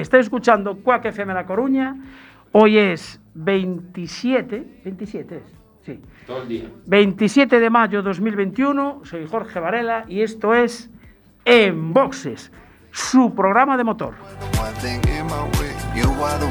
Está escuchando Cuac FM La Coruña. Hoy es 27, 27 es, sí. Todo el día. 27 de mayo 2021. Soy Jorge Varela y esto es En Boxes, su programa de motor. one thing in my way. You are the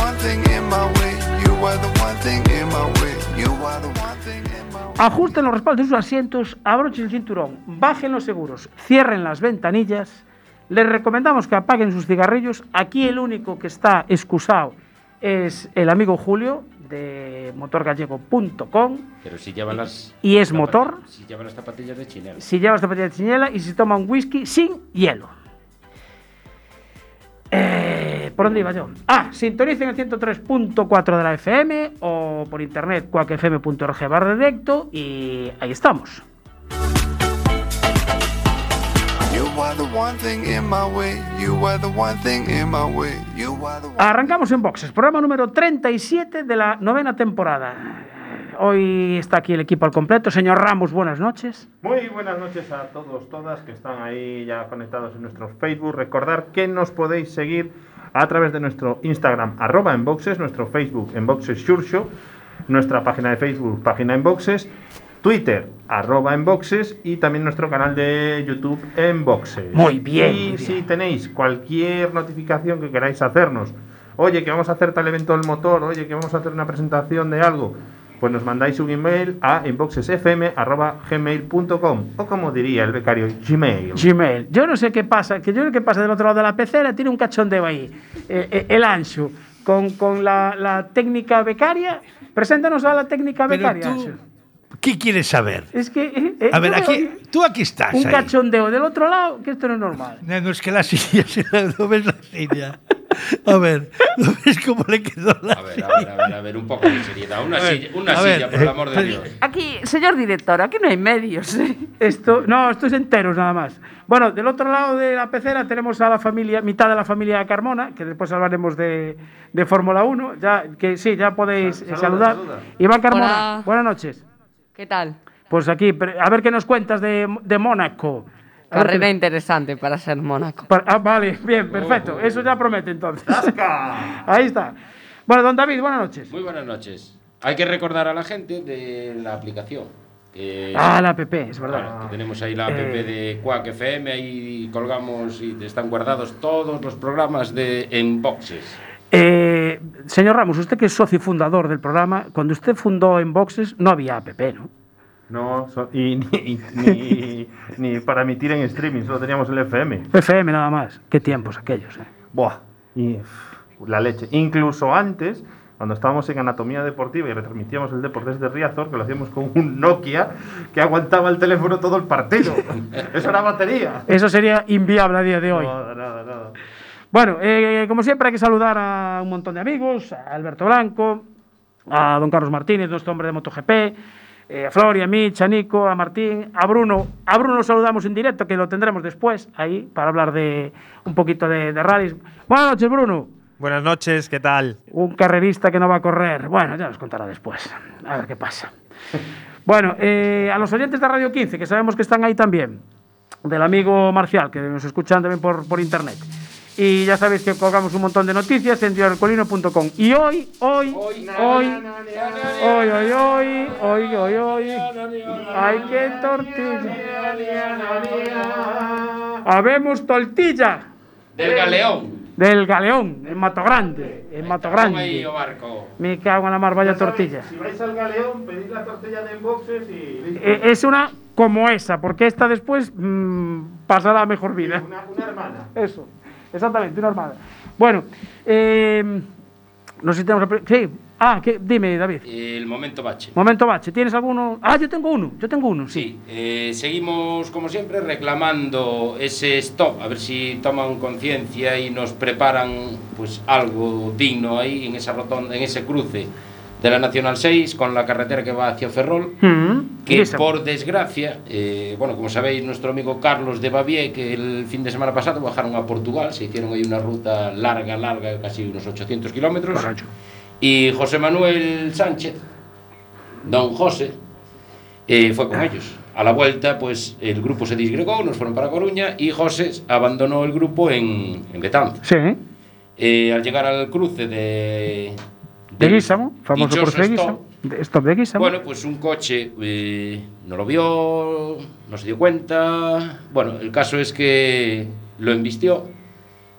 one thing in my way. You are the one thing in my way. You are the one thing Ajusten los respaldos de sus asientos, abrochen el cinturón, bajen los seguros, cierren las ventanillas. Les recomendamos que apaguen sus cigarrillos. Aquí el único que está excusado es el amigo Julio de motorgallego.com. Pero si llevan las. ¿Y es motor? Si llevan las zapatillas de chinela. Si lleva zapatilla de chiñela y si toma un whisky sin hielo. Eh, ¿Por dónde iba yo? Ah, sintonicen el 103.4 de la FM o por internet cuacfm.org barra directo y ahí estamos. Arrancamos en boxes, programa número 37 de la novena temporada. Hoy está aquí el equipo al completo. Señor Ramos, buenas noches. Muy buenas noches a todos, todas que están ahí ya conectados en nuestro Facebook. Recordar que nos podéis seguir a través de nuestro Instagram, arroba enboxes, nuestro Facebook, enboxes Show, nuestra página de Facebook, página enboxes, Twitter, arroba enboxes y también nuestro canal de YouTube, enboxes. Muy bien, Y muy bien. si tenéis cualquier notificación que queráis hacernos, oye, que vamos a hacer tal evento del motor, oye, que vamos a hacer una presentación de algo, pues nos mandáis un email a inboxesfm.gmail.com o como diría el becario, Gmail. Gmail. Yo no sé qué pasa, que yo no sé qué pasa del otro lado de la pecera, tiene un cachondeo ahí. Eh, eh, el Ancho, con, con la, la técnica becaria. Preséntanos a la técnica Pero becaria, tú. ¿Qué quieres saber? Es que. eh, eh, A ver, aquí, tú aquí estás. Un ahí. cachondeo del otro lado, que esto no es normal. No, no, es que la silla, si la- no ves la silla. A ver, ¿no ves cómo le quedó la A ver, a ver, a ver, a ver, un poco de seriedad. Una A ver, silla, una ver, silla por el eh, amor de pero- Dios. Aquí, señor director, aquí no hay medios. ¿eh? Esto, no, esto es enteros nada más. Bueno, del otro lado de la pecera tenemos a la familia, mitad de la familia Carmona, que después hablaremos de, de Fórmula 1. Ya, que sí, ya podéis Sal- eh, saluda, saludar. saluda. Iván Carmona, Hola. buenas noches. ¿Qué tal? Pues aquí, a ver qué nos cuentas de, de Mónaco. Carrera interesante para ser Mónaco. para- ah, vale, bien, perfecto. Eso ya promete entonces. Ahí está. Bueno, don David, buenas noches. Muy buenas noches. Hay que recordar a la gente de la aplicación. que- Ah, la app, es verdad. Bueno, tenemos ahí la app Eh. de Quack FM, ahí colgamos y están guardados todos los programas de Enboxes. Eh, señor Ramos, usted que es socio fundador del programa, cuando usted fundó en Boxes no había app, ¿no? No, so- y ni, ni, ni para emitir en streaming, solo teníamos el FM. FM nada más. Qué tiempos aquellos, ¿eh? Buah, y la leche. Incluso antes, cuando estábamos en Anatomía Deportiva y retransmitíamos el deporte desde Riazor, que lo hacíamos con un Nokia que aguantaba el teléfono todo el partido. Eso era batería. Eso sería inviable a día de hoy. Nada, nada, nada. Bueno, eh, como siempre hay que saludar a un montón de amigos, a Alberto Blanco, a don Carlos Martínez, nuestro hombre de MotoGP, eh, a Flori, a Mitch, a Nico, a Martín, a Bruno. A Bruno lo saludamos en directo, que lo tendremos después ahí para hablar de un poquito de, de rallies. Buenas noches, Bruno. Buenas noches, ¿qué tal? Un carrerista que no va a correr. Bueno, ya nos contará después. A ver qué pasa. Bueno, eh, a los oyentes de Radio 15, que sabemos que están ahí también, del amigo Marcial, que nos escuchan también por, por internet. Y ya sabéis que colgamos un montón de noticias en diarcolino.com. Y hoy, hoy, hoy, hoy, hoy, hoy, hoy, hoy, hoy, hoy, hay que tortilla. Habemos tortilla Del Galeón. del Galeón, en Mato Grande, en Mato ahí Grande. barco. Me cago en la mar, vaya tortilla. Si vais al galeón, pedid la tortilla de boxes y. Eh, Es una como esa, porque esta después mm, pasará a mejor vida. Una, una hermana. Eso, exactamente, una armada. Bueno, eh, no sé si tenemos... Sí, ah, ¿qué? dime, David. El momento bache. Momento bache, ¿tienes alguno? Ah, yo tengo uno, yo tengo uno, sí. Sí, eh, seguimos como siempre reclamando ese stop, a ver si toman conciencia y nos preparan pues algo digno ahí en esa rotonda, en ese cruce de la Nacional 6 con la carretera que va hacia Ferrol. Mm, Que esa. por desgracia, eh, bueno, como sabéis, nuestro amigo Carlos de Bavier, que el fin de semana pasado bajaron a Portugal, se hicieron ahí una ruta larga, larga, casi unos 800 kilómetros. Y José Manuel Sánchez, don José, eh, fue con ellos. a la vuelta, pues el grupo se disgregó, nos fueron para Coruña y José abandonó el grupo en, en Betanzos. Sí, Eh, al llegar al cruce de... de del Guísamo, famoso por ser Stop de Guísamo. Bueno, pues un coche eh, no lo vio, no se dio cuenta. Bueno, el caso es que lo embistió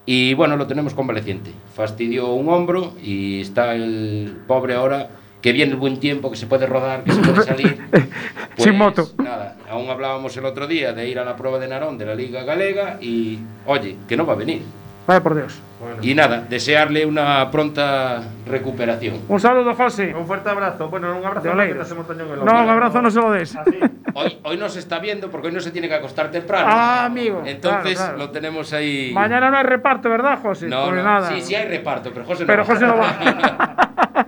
y bueno, lo tenemos convaleciente. Fastidió un hombro y está el pobre ahora que viene el buen tiempo, que se puede rodar, que se puede salir. Sin moto. Nada, aún hablábamos el otro día de ir a la prueba de Narón de la Liga Galega y oye, que no va a venir. Vaya por Dios. Y nada, desearle una pronta recuperación. Un saludo, José. Un fuerte abrazo. Bueno, un abrazo no, que Oleiros. te hacemos daño en el No, un abrazo no se lo des. Así. Hoy, hoy no se está viendo porque hoy no se tiene que acostar temprano. Ah, amigo. Entonces Claro, claro. lo tenemos ahí. Mañana no hay reparto, ¿verdad, José? No, Pues no. nada. Sí, sí hay reparto, pero José no. Pero va. José no va.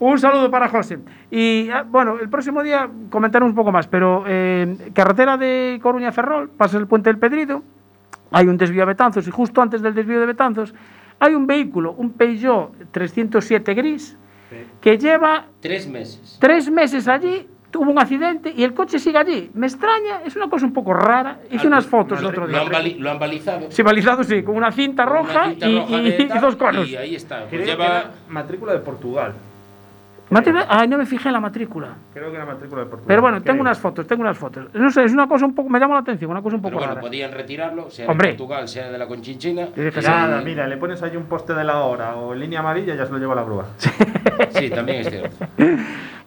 un saludo para José. Y ah, bueno, el próximo día comentaremos un poco más, pero eh, carretera de Coruña a Ferrol, pasa el puente del Pedrido, hay un desvío a Betanzos y justo antes del desvío de Betanzos hay un vehículo, un Peugeot 307 gris, que lleva Tres meses. tres meses allí, tuvo un accidente y el coche sigue allí. Me extraña, es una cosa un poco rara. Hice unas fotos el otro lo han día. bali- lo han balizado. Sí, balizado, sí, con una cinta Con una roja, cinta y, roja y- y dos conos. Y ahí está. Pues lleva. matrícula de Portugal. Matrícula- Ay, no me fijé en la matrícula. Creo que era matrícula de Portugal. Pero bueno, tengo unas fotos, tengo unas fotos. No sé, es una cosa un poco, me llama la atención, una cosa un poco Pero bueno, rara. podían retirarlo, sea Hombre. de Portugal, sea de la Conchinchina. Y dije, Y- Nada, mira, le pones ahí un poste de la hora o línea amarilla y ya se lo lleva la grúa. Sí, también es cierto.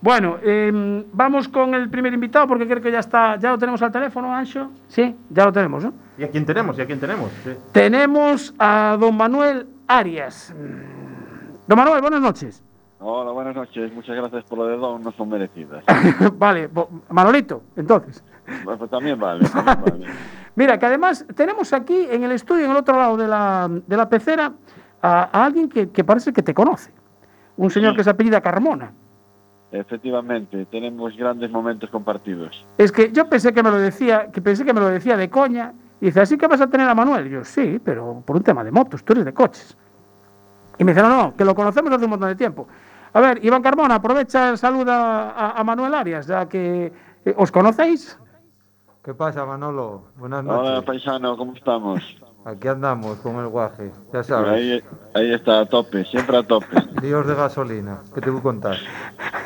Bueno, eh, vamos con el primer invitado porque creo que ya está, ya lo tenemos al teléfono, Ancho. Sí, ya lo tenemos, ¿no? ¿Y a quién tenemos? ¿Y a quién tenemos? Sí. Tenemos a don Manuel Arias. Don Manuel, buenas noches. Hola, buenas noches. Muchas gracias por lo de Don, no son merecidas. vale, Manolito, entonces. Bueno, pues también vale, también vale. Mira, que además tenemos aquí en el estudio, en el otro lado de la, de la pecera, a, a alguien que, que parece que te conoce. Un señor Sí. que se apellida Carmona. Efectivamente, tenemos grandes momentos compartidos. Es que yo pensé que me lo decía, que pensé que me lo decía de coña. Y dice, ¿así que vas a tener a Manuel? Y yo, sí, pero por un tema de motos, tú eres de coches. Y me dice, no, no, que lo conocemos hace un montón de tiempo. A ver, Iván Carmona, aprovecha, saluda a, a Manuel Arias, ya que eh, os conocéis. ¿Qué pasa, Manolo? Buenas Hola, noches. paisano, ¿cómo estamos? Aquí andamos con el guaje, ya sabes. Ahí, ahí está, a tope, siempre a tope. Líos de gasolina, ¿qué te voy a contar?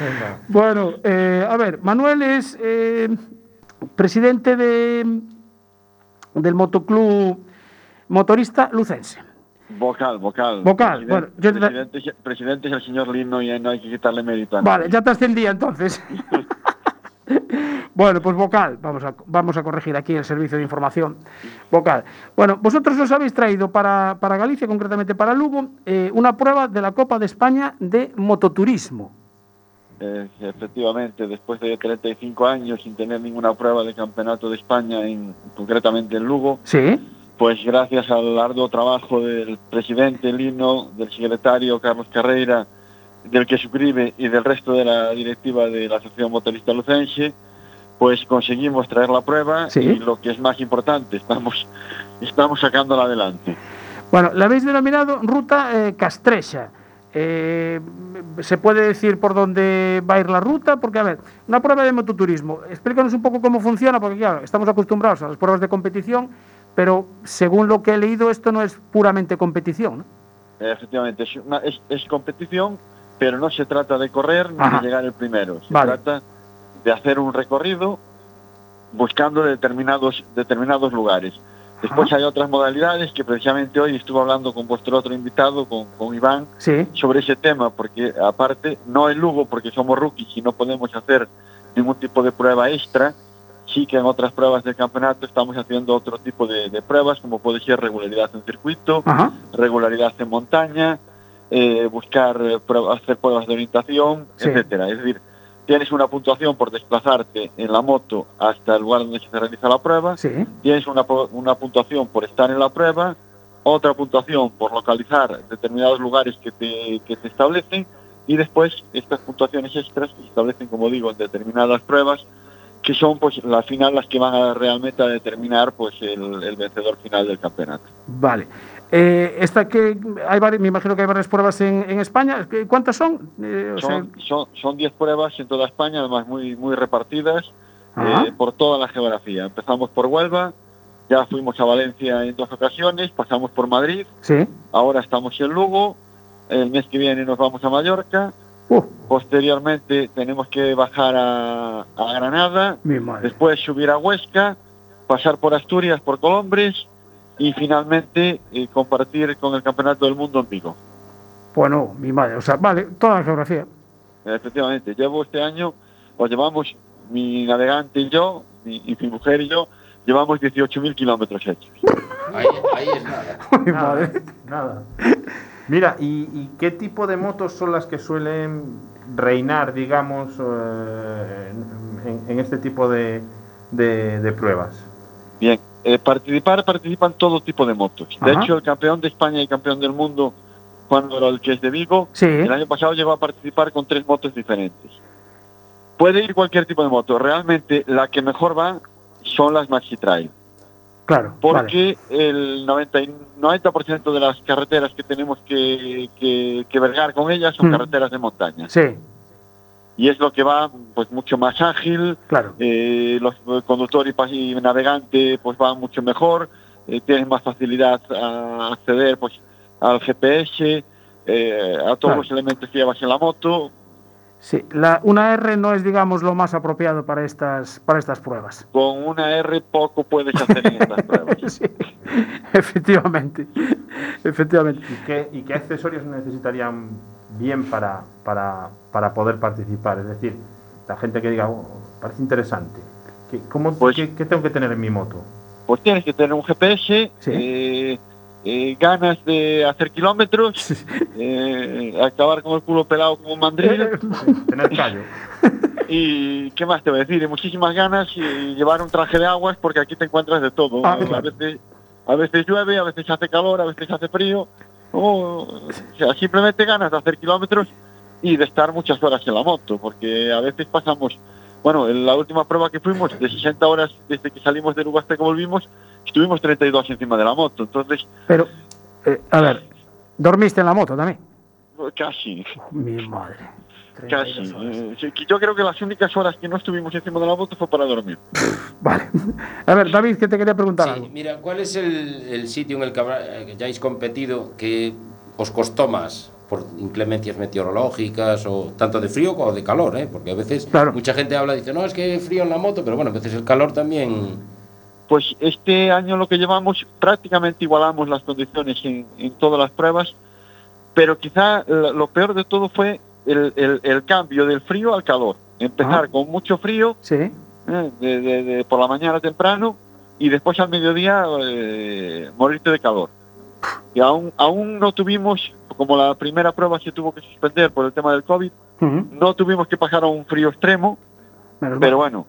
Venga. Bueno, eh, a ver, Manuel es eh, presidente de, del motoclub motorista lucense. Vocal, vocal. Vocal, Presidente, bueno, yo te- presidente, es- presidente es el señor Lino y no hay que quitarle mérito. Vale, ya te ascendía entonces. bueno, pues vocal, vamos a, vamos a corregir aquí el servicio de información. Vocal. Bueno, vosotros os habéis traído para, para Galicia, concretamente para Lugo, eh, una prueba de la Copa de España de mototurismo. Eh, efectivamente, después de 35 años sin tener ninguna prueba de campeonato de España, en, concretamente en Lugo, Sí, pues gracias al arduo trabajo del presidente Lino, del secretario Carlos Carreira, del que suscribe y del resto de la directiva de la Asociación Motorista Lucense, pues conseguimos traer la prueba Sí. y lo que es más importante, estamos, estamos sacándola adelante. Bueno, la habéis denominado ruta eh, Castrecha. Eh, ¿Se puede decir por dónde va a ir la ruta? Porque, a ver, una prueba de mototurismo, explícanos un poco cómo funciona, porque, claro, estamos acostumbrados a las pruebas de competición, pero según lo que he leído, esto no es puramente competición. ¿no? Efectivamente, es, una- es, es competición, pero no se trata de correr ni de llegar el primero. Se Vale. trata de hacer un recorrido buscando determinados, determinados lugares. Después Ajá. hay otras modalidades que precisamente hoy estuve hablando con vuestro otro invitado, con, con Iván, Sí, sobre ese tema, porque aparte, no en Lugo, porque somos rookies y no podemos hacer ningún tipo de prueba extra, sí que en otras pruebas del campeonato estamos haciendo otro tipo de, de pruebas, como puede ser regularidad en circuito, ajá, regularidad en montaña, eh, buscar eh, pruebas- hacer pruebas de orientación, Sí. etcétera. Es decir, tienes una puntuación por desplazarte en la moto hasta el lugar donde se realiza la prueba, sí, tienes una, una puntuación por estar en la prueba, otra puntuación por localizar determinados lugares que te, que te establecen y después estas puntuaciones extras que se establecen, como digo, en determinadas pruebas que son pues la final las que van a realmente a determinar pues el, el vencedor final del campeonato. vale. Eh, esta que hay varias, me imagino que hay varias pruebas en, en España. ¿Qué- ¿Cuántas son? Eh, sea, Son, son, son 10 pruebas en toda España, además muy, muy repartidas eh, por toda la geografía. Empezamos por Huelva, ya fuimos a Valencia en dos ocasiones, pasamos por Madrid, sí. ahora estamos en Lugo, el mes que viene nos vamos a Mallorca, posteriormente tenemos que bajar a, a Granada, mi madre. después subir a Huesca, pasar por Asturias, por Colombres y finalmente eh, compartir con el Campeonato del Mundo en Vigo. Bueno, mi madre. O sea, vale, toda la geografía. Efectivamente, llevo este año, o llevamos mi navegante y yo, mi, y mi mujer y yo, llevamos 18.000 kilómetros hechos. Ahí, ahí es nada. Mi madre. Nada. Mira, ¿y, y qué tipo de motos son las que suelen reinar, digamos, eh, en, en este tipo de, de- de pruebas? Bien, eh, participar, participan todo tipo de motos. De hecho, el campeón de España y campeón del mundo, Juan Dorol, que es de Vigo, Sí. el año pasado llegó a participar con tres motos diferentes. Puede ir cualquier tipo de moto. Realmente la que mejor va son las Maxi Trail. Claro. vale. porque el 90, y 90% de las carreteras que tenemos que, que, que vergar con ellas son Mm. carreteras de montaña. Sí, Y es lo que va pues mucho más ágil, claro. eh, los el conductor y, y navegante pues van mucho mejor, eh, tienen más facilidad a acceder pues al GPS, eh, a todos Claro. los elementos que llevas en la moto. Sí, la, una R no es, digamos, lo más apropiado para estas, para estas pruebas. Con una R poco puedes hacer en estas pruebas. Sí, efectivamente. Efectivamente. ¿Y qué, y qué accesorios necesitarían bien para, para, para poder participar? Es decir, la gente que diga, "Oh, parece interesante. ¿Qué, cómo, Pues- qué, qué tengo que tener en mi moto? Pues tienes que tener un GPS, Sí. eh, eh, ganas de hacer kilómetros, eh, acabar con el culo pelado como un mandril Tener callo. y qué más te voy a decir, y muchísimas ganas y llevar un traje de aguas porque aquí te encuentras de todo. Ah, Eh, claro. a, veces, a veces llueve, a veces hace calor, a veces hace frío. o, o sea, simplemente ganas de hacer kilómetros y de estar muchas horas en la moto, porque a veces pasamos, bueno, en la última prueba que fuimos, de 60 horas desde que salimos de hasta que volvimos, estuvimos 32 encima de la moto, entonces Pero, eh, a ver, ¿dormiste en la moto también? casi, Mi madre. casi. 32 horas. Eh, yo creo que las únicas horas que no estuvimos encima de la moto fue para dormir. Vale. A ver, David, que te quería preguntar Sí, algo. mira, ¿cuál es el, el sitio en el que, habrá- eh, que ya hayáis competido que os costó más por inclemencias meteorológicas o tanto de frío como de calor? ¿eh? Porque a veces Claro. mucha gente habla y dice, no, es que frío en la moto, pero bueno, a veces el calor también... Pues este año lo que llevamos prácticamente igualamos las condiciones en, en todas las pruebas, pero quizá lo peor de todo fue el, el- el cambio del frío al calor. Empezar Ah. con mucho frío Sí, eh, de- de- de por la mañana temprano y después al mediodía eh, morirte de calor. Y aún, aún no tuvimos, como la primera prueba se tuvo que suspender por el tema del COVID, no tuvimos que pasar a un frío extremo, pero bueno,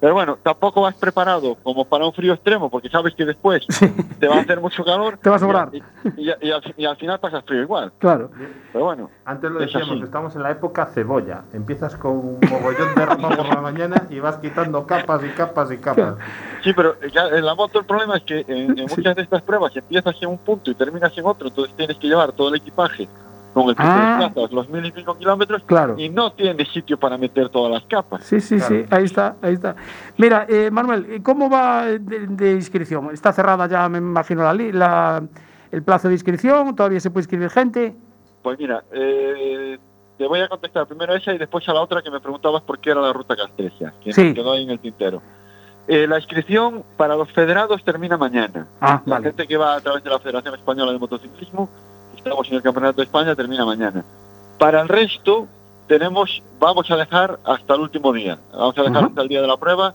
pero bueno, tampoco vas preparado como para un frío extremo, porque sabes que después te va a hacer mucho calor. Te va a sobrar. Y, y- y al, y al final pasas frío igual. Claro. Pero bueno, Antes lo Es decíamos, así. estamos en la época cebolla. Empiezas con un mogollón de ropa por la mañana y vas quitando capas y capas y capas. sí, pero ya en la moto el problema es que en, en muchas de estas pruebas empiezas en un punto y terminas en otro, entonces tienes que llevar todo el equipaje con el que Ah. desplazas los mil y pico kilómetros Claro. y no tienes sitio para meter todas las capas. Sí, sí, sí, ahí está, ahí está. Mira, eh, Manuel, ¿y ¿cómo va de, de inscripción? ¿Está cerrada ya, me imagino, la, la- el plazo de inscripción? ¿Todavía se puede inscribir gente? Pues mira, eh, te voy a contestar primero a esa y después a la otra que me preguntabas por qué era la ruta Castresia, que Sí. me quedó ahí en el tintero. Eh, la inscripción para los federados termina mañana. Ah, La vale. gente que va a través de la Federación Española de Motociclismo, estamos en el Campeonato de España, termina mañana. Para el resto, tenemos, vamos a dejar hasta el último día. Vamos a dejar hasta el día de la prueba,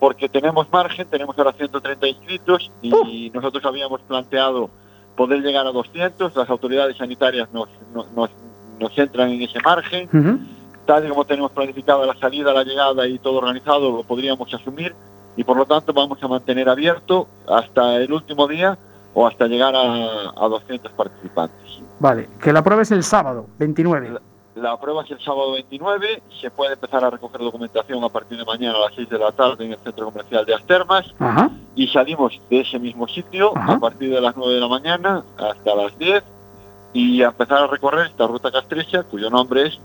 porque tenemos margen, tenemos ahora 130 inscritos y nosotros habíamos planteado poder llegar a 200. Las autoridades sanitarias nos, nos, nos- nos entran en ese margen. Ujú. Tal y como tenemos planificada la salida, la llegada y todo organizado, lo podríamos asumir y por lo tanto vamos a mantener abierto hasta el último día o hasta llegar a, a 200 participantes. Vale, que la prueba es el sábado, 29. La prueba es el sábado 29, se puede empezar a recoger documentación a partir de mañana a las 6 de la tarde en el centro comercial de Astermas Ajá. y salimos de ese mismo sitio Ajá. a partir de las 9 de la mañana hasta las 10 y a empezar a recorrer esta ruta castrecha cuyo nombre es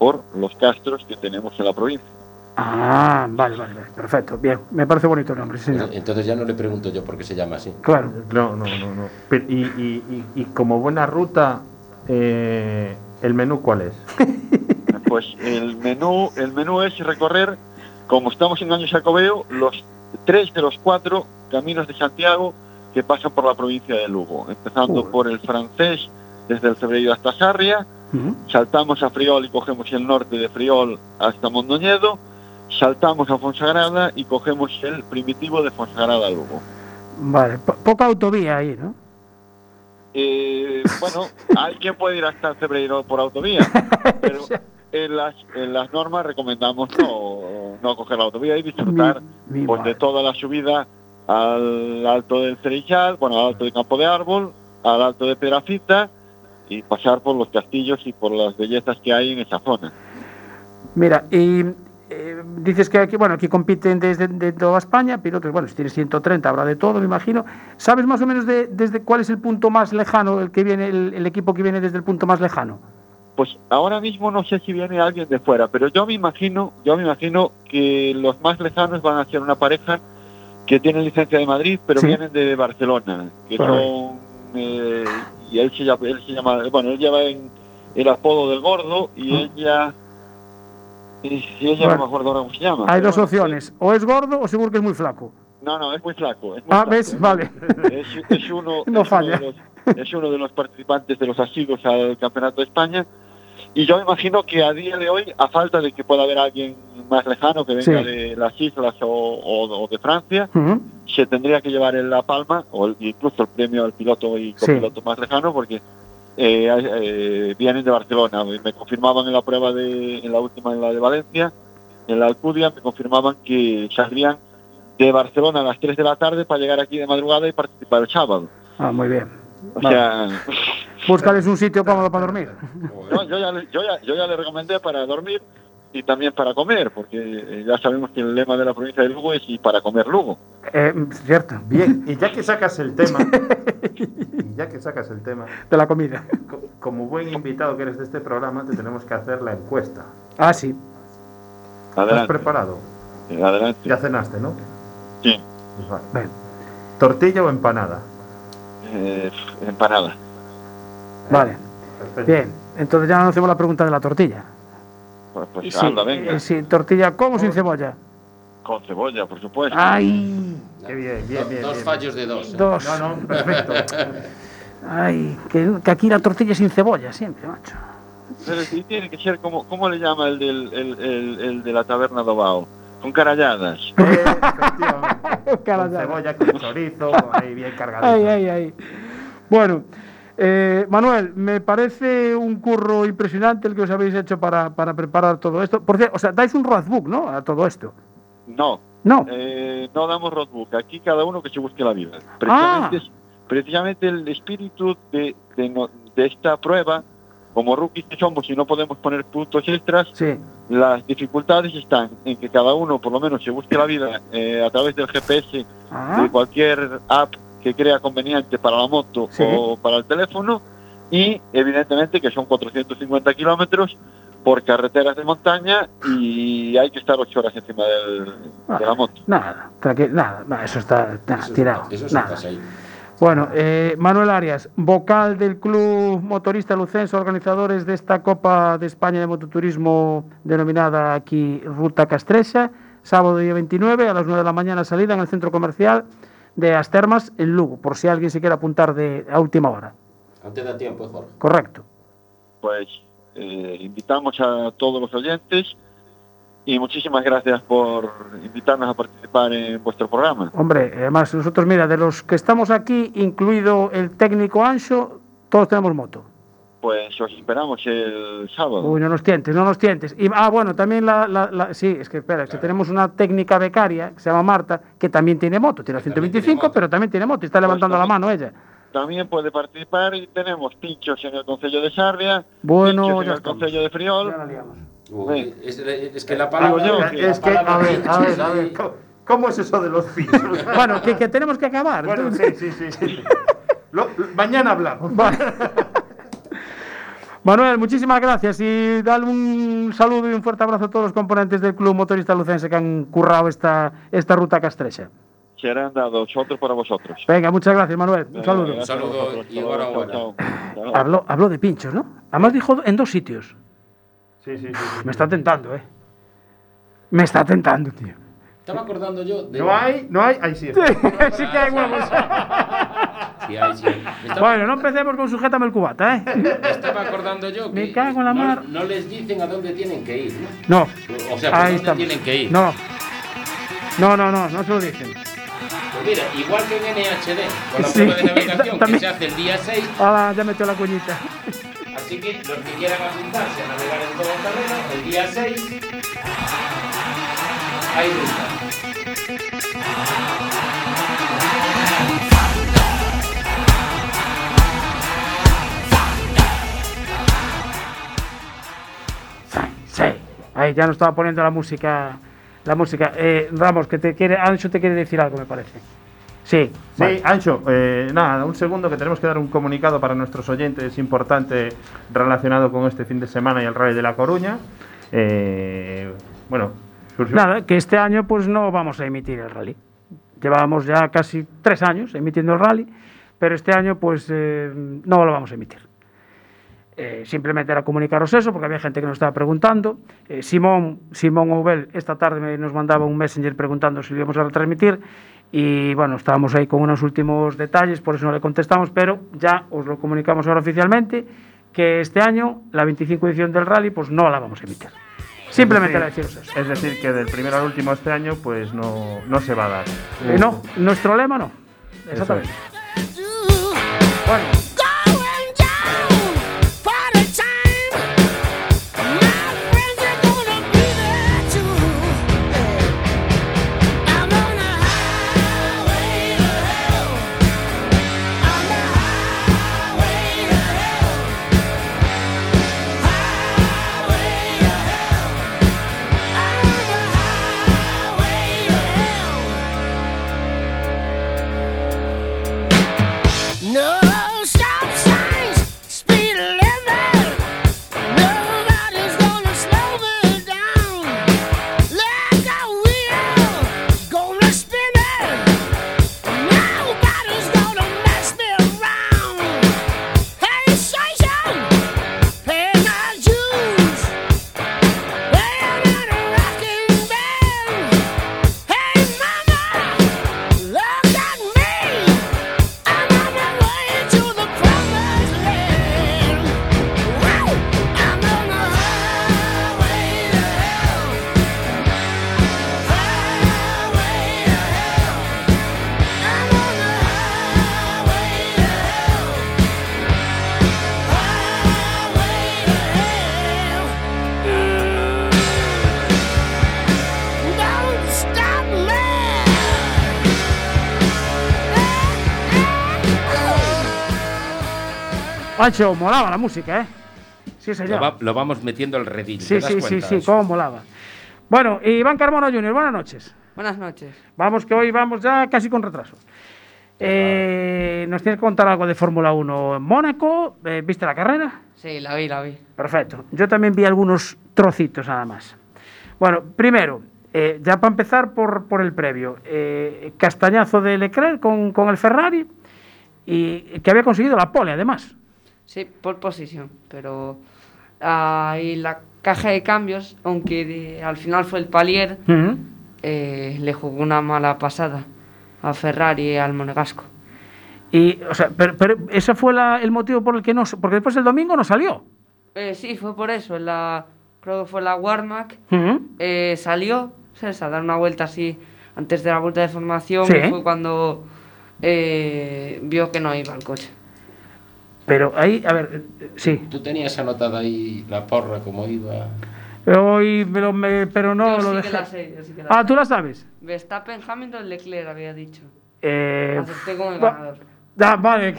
por los castros que tenemos en la provincia. Ah, vale, vale, vale, perfecto. Bien, me parece bonito el nombre, sí, señor. Entonces ya no le pregunto yo por qué se llama así. Claro. No, no, no. no. Pero, y, y- y- y como buena ruta, eh, ¿el menú cuál es? Pues el menú, el menú es recorrer, como estamos en Año Jacobeo, los tres de los cuatro caminos de Santiago que pasan por la provincia de Lugo, empezando Uy. por el francés desde el Cebreiro hasta Sarria, saltamos a Friol y cogemos el norte de Friol hasta Mondoñedo, saltamos a Fonsagrada y cogemos el primitivo de Fonsagrada a Lugo. Vale, po- poca autovía ahí, ¿no? Eh, bueno, hay quien puede ir hasta Cebreiro por autovía, pero en las, en las normas recomendamos no, no coger la autovía y disfrutar Mi- mi pues, de toda la subida al alto del Cerejal, bueno, al alto de Campo de Árbol, al alto de Pedrafita y pasar por los castillos y por las bellezas que hay en esa zona. Mira, y eh, dices que aquí, bueno, aquí compiten desde de toda España, pilotos, bueno, si tienes 130 habrá de todo, me imagino. ¿Sabes más o menos de, desde cuál es el punto más lejano, el que viene, el, el equipo que viene desde el punto más lejano? Pues ahora mismo no sé si viene alguien de fuera, pero yo me imagino, yo me imagino que los más lejanos van a ser una pareja que tiene licencia de Madrid, pero Sí. vienen de Barcelona, que son eh, y él se llama, él se llama, bueno, él lleva en el apodo del gordo y ella y, y ella Bueno, no me acuerdo ahora cómo se llama. Hay dos bueno, opciones, o es gordo o seguro que es muy flaco. sí. No, no, es muy flaco. Es muy Ah, flaco. ¿ves? Vale. Es, es uno, No es falla. Uno de los, es uno de los participantes de los asiduos al Campeonato de España. Y yo imagino que a día de hoy, a falta de que pueda haber alguien más lejano que venga Sí. de las islas o, o- o de Francia, se tendría que llevar en La Palma, o el- incluso el premio al piloto y Sí. copiloto más lejano, porque eh, eh, vienen de Barcelona. Me confirmaban en la prueba, de, en la última, en la de Valencia, en la Alcudia, me confirmaban que saldrían de Barcelona a las 3 de la tarde para llegar aquí de madrugada y participar el sábado. Ah, muy bien. O Vale. sea, Búscales un sitio cómodo para dormir. yo, yo ya, yo, ya, yo ya le recomendé para dormir y también para comer, porque eh, ya sabemos que el lema de la provincia de Lugo es y para comer Lugo. Eh, cierto, Bien, y ya que sacas el tema, ya que sacas el tema, de la comida. co- como buen invitado que eres de este programa, te tenemos que hacer la encuesta. Ah, sí. ¿Estás Adelante. preparado? eh, Adelante. Ya cenaste, ¿no? Sí. Pues vale. Ven. ¿Tortilla o empanada? Eh, empanada. Vale. Perfecto. Bien. Entonces ya no hacemos la pregunta de la tortilla. Pues, pues Sí, anda, venga. sí, tortilla ¿cómo sin cebolla? Con cebolla, por supuesto. Ay, Qué bien, bien, bien. dos bien. fallos de dos. ¿eh? dos. No, no, perfecto. Ay, que, que aquí la tortilla sin cebolla siempre, macho. Pero sí tiene que ser como, ¿cómo le llama el, del, el, el, el de la taberna Dobao? Con caralladas. Eh, Con cebolla, con chorizo, ahí bien cargadito. Ay, ay, ay. Bueno, eh, Manuel, me parece un curro impresionante el que os habéis hecho para, para preparar todo esto. Por cierto, o sea, dais un roadbook, ¿no? A todo esto. No, No. eh, no damos roadbook. Aquí cada uno que se busque la vida. Ah. Precisamente, precisamente el espíritu de, de, no- de esta prueba, como rookies que somos y no podemos poner puntos extras, Sí. las dificultades están en que cada uno por lo menos se busque la vida eh, a través del GPS Ah, de cualquier app que crea conveniente para la moto Sí. o para el teléfono y evidentemente que son 450 kilómetros por carreteras de montaña y hay que estar ocho horas encima del- de la moto. nada, nada, nada, eso está nada, Eso- tirado. Eso nada. Bueno, eh, Manuel Arias, vocal del Club Motorista Lucenso, organizadores de esta Copa de España de Mototurismo denominada aquí Ruta Castrecha, sábado día 29 a las 9 de la mañana salida en el centro comercial de Astermas en Lugo, por si alguien se quiere apuntar de a última hora. Aún te da tiempo, Jorge. Correcto. Pues eh, invitamos a todos los oyentes y muchísimas gracias por invitarnos a participar en vuestro programa. Hombre, además nosotros, mira, de los que estamos aquí, incluido el técnico Ancho, todos tenemos moto. Pues os esperamos el sábado. Uy, no nos tientes, no nos tientes. Y, ah, bueno, también la, la- la- sí, es que espera, es que tenemos una técnica becaria que se llama Marta, que también tiene moto, tiene la Que también 125, tiene moto. pero también tiene moto, y está levantando la mano ella. también puede participar y tenemos pinchos en el Concello de Sarria, Bueno, pinchos en el. Concello de Friol. Uy, es, es que la palabra. yo, Es que, a ver, a pinchos ver, a ver. ¿cómo- ¿Cómo es eso de los pisos? Bueno, que, que tenemos que acabar. Bueno, entonces- sí, sí, sí. sí. Lo- mañana hablamos. Manuel, muchísimas gracias y dale un saludo y un fuerte abrazo a todos los componentes del Club Motorista Lucense que han currado esta, esta ruta castrecha. Serán dados otros para vosotros. Venga, muchas gracias, Manuel. Un saludo. A saludo y. Chao. Habló, habló de pinchos, ¿no? Además dijo en dos sitios. Sí, sí, sí. sí. Me está tentando, ¿eh? Me está tentando, tío. Estaba acordando yo de. No hay, no hay, ahí sí. sí que hay huevos. Sí, hay, sí. Me estaba, Bueno, no empecemos con sujétame el cubata, ¿eh? me estaba acordando yo que. Me cago en la no, mar. No les dicen a dónde tienen que ir. ¿no? O sea, por Ahí dónde estamos. tienen que ir. No. No, no, no, no se lo dicen. Pues mira, igual que en NHD, con la Sí, prueba de navegación que se hace el día 6, Ahora ya metió la cuñita. así que los que quieran apuntarse a navegar en todo el terreno, el día 6, ruta. Sí. Ahí ya nos estaba poniendo la música. La música. Eh, Ramos, que te quiere. Ancho te quiere decir algo, me parece. Sí. Sí, vale. Ancho, eh, nada, un segundo que tenemos que dar un comunicado para nuestros oyentes importante relacionado con este fin de semana y el Rally de La Coruña. Eh, bueno, Nada, que este año pues no vamos a emitir el rally. Llevábamos ya casi tres años emitiendo el rally, pero este año pues eh, no lo vamos a emitir. Eh, simplemente era comunicaros eso, porque había gente que nos estaba preguntando. Eh, Simón, Simón esta tarde nos mandaba un messenger preguntando si lo íbamos a retransmitir y bueno, estábamos ahí con unos últimos detalles, por eso no le contestamos, pero ya os lo comunicamos ahora oficialmente que este año la 25 edición del rally pues no la vamos a emitir. Simplemente es decir, deciros eso. es decir, que del primero al último este año, pues no, no se va a dar. Eh, no, nuestro lema no. Exactamente. Bueno, Pancho, molaba la música, ¿eh? Sí, Lo, señor. va- lo vamos metiendo el redil. Sí, ¿te das sí, sí, sí, cómo molaba. Bueno, Iván Carmona Junior, buenas noches. Buenas noches. Vamos, que hoy vamos ya casi con retraso. Eh, ¿Nos tienes que contar algo de Fórmula 1 en Mónaco? Eh, ¿Viste la carrera? Sí, la vi, la vi. Perfecto. Yo también vi algunos trocitos nada más. Bueno, primero, eh, ya para empezar por, por el previo, eh, castañazo de Leclerc con, con el Ferrari y que había conseguido la pole además. Sí, por posición, pero ahí la caja de cambios, aunque de- al final fue el palier, eh, le jugó una mala pasada a Ferrari y al Monegasco. Y, o sea, pero, pero ese fue la- el motivo por el que no, porque después el domingo no salió. Eh, sí, fue por eso, la, creo que fue la Warmac, eh, salió, ¿sabes? a dar una vuelta así antes de la vuelta de formación, Sí. fue cuando eh, vio que no iba el coche. Pero ahí, a ver, sí. Tú tenías anotada ahí la porra como iba. Hoy, me lo- me- pero no Yo lo sí que dejé. la sé, yo sí que la ah, sé. tú la sabes. Verstappen, Hamilton, Leclerc había dicho. Eh, con el ganador. Ah, vale.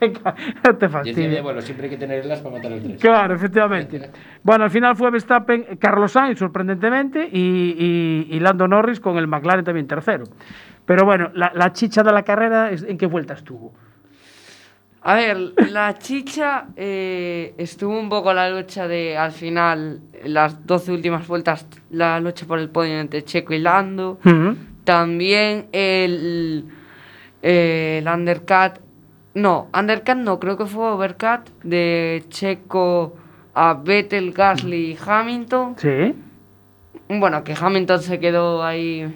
no te fastidies. abuelo, siempre hay que tenerlas para matar el 3. Claro, efectivamente. Bueno, al final fue Verstappen, Carlos Sainz, sorprendentemente, y, y- y Lando Norris con el McLaren también tercero. Pero bueno, la, la chicha de la carrera, es- ¿en qué vuelta estuvo? A ver, la chicha eh, estuvo un poco la lucha de, al final, las 12 últimas vueltas, la lucha por el podio entre Checo y Lando. También el, eh, el undercut, no, undercut no, creo que fue overcut de Checo a Vettel, Gasly y Hamilton. Sí. Bueno, que Hamilton se quedó ahí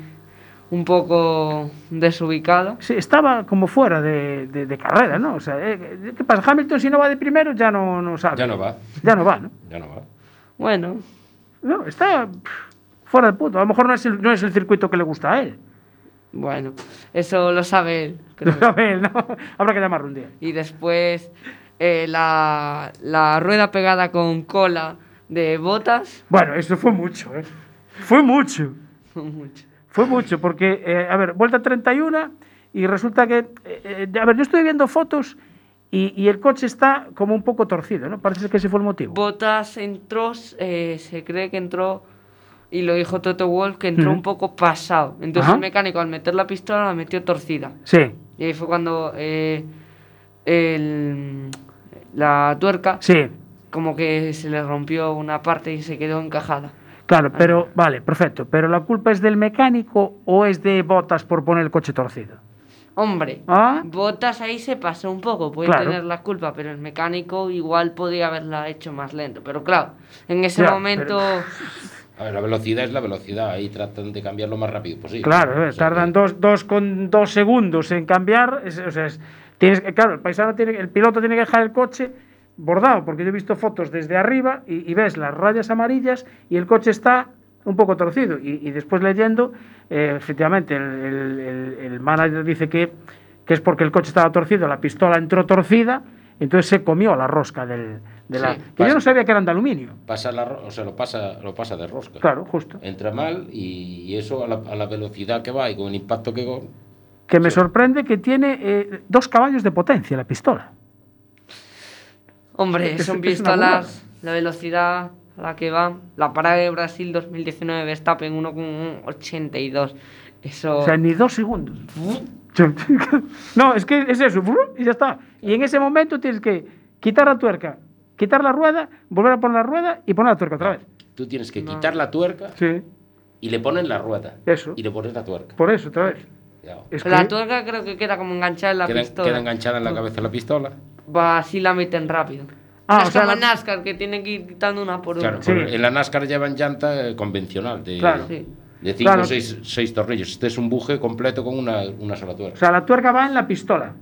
un poco desubicado. Sí, estaba como fuera de, de- de carrera, ¿no? O sea, eh, ¿qué pasa? Hamilton si no va de primero ya no, no sabe. Ya no va. Ya no va, ¿no? Ya no va. Bueno, No, está pff, fuera del punto. A lo mejor no es, el, no es el circuito que le gusta a él. bueno, eso lo sabe él. creo. A ver, ¿no? Habrá que llamarlo un día. Y después eh, la, la rueda pegada con cola de botas. Bueno, eso fue mucho, ¿eh? Fue mucho. Mucho. Fue mucho, porque, eh, a ver, vuelta 31 y resulta que, eh, eh, a ver, yo estoy viendo fotos y, y el coche está como un poco torcido, ¿no? Parece que ese fue el motivo. Botas entró, eh, se cree que entró, y lo dijo Toto Wolf, que entró Ujú. un poco pasado. Entonces Ajá. el mecánico al meter la pistola la metió torcida. Sí, Y ahí fue cuando eh, el- la tuerca sí, como que se le rompió una parte y se quedó encajada. Claro, pero, vale, perfecto. Pero la culpa es del mecánico o es de botas por poner el coche torcido. Hombre, ¿Ah? Botas ahí se pasó un poco, puede Claro. tener la culpa, pero el mecánico igual podría haberla hecho más lento. Pero claro, en ese Ya, momento... A ver, la velocidad es la velocidad. Ahí tratan de cambiar lo más rápido posible. Claro, eh, O sea tardan que- dos, dos con dos segundos en cambiar. es- o sea, es- tienes, claro, el paisano tiene, el piloto tiene que dejar el coche bordado, porque yo he visto fotos desde arriba y, y ves las rayas amarillas y el coche está un poco torcido. Y, y después leyendo, eh, efectivamente, el, el- el- el manager dice que, que es porque el coche estaba torcido, la pistola entró torcida, entonces se comió la rosca del, de la... Sí, que yo pasa. no sabía que eran de aluminio. Pasa la, o sea, lo pasa, lo pasa de rosca. Claro, justo. Entra mal y, y eso a la, a la velocidad que va y con el impacto que. Que me sorprende que tiene eh, dos caballos de potencia la pistola. Hombre, Es- son pistolas, la velocidad a la que van. La parada de Brasil 2019 Verstappen 1,82. Eso... O sea, ni dos segundos. no, es que es eso, y ya está. Y en ese momento tienes que quitar la tuerca, quitar la rueda, volver a poner la rueda y poner la tuerca otra vez. Tú tienes que quitar la tuerca Sí, y le ponen la rueda. Eso. Y le pones la tuerca. por eso otra vez. Es La que- tuerca creo que queda como enganchada en la Queda, pistola. queda enganchada en la cabeza la pistola. Va, así la meten rápido. Ah, es o sea, como la- en NASCAR, que tienen que ir quitando una por Claro, una. Sí. en la NASCAR llevan llanta eh, convencional de, Claro. Sí. de cinco Claro. o seis, seis tornillos. Este es un buje completo con una, una sola tuerca. O sea, la tuerca va en la pistola.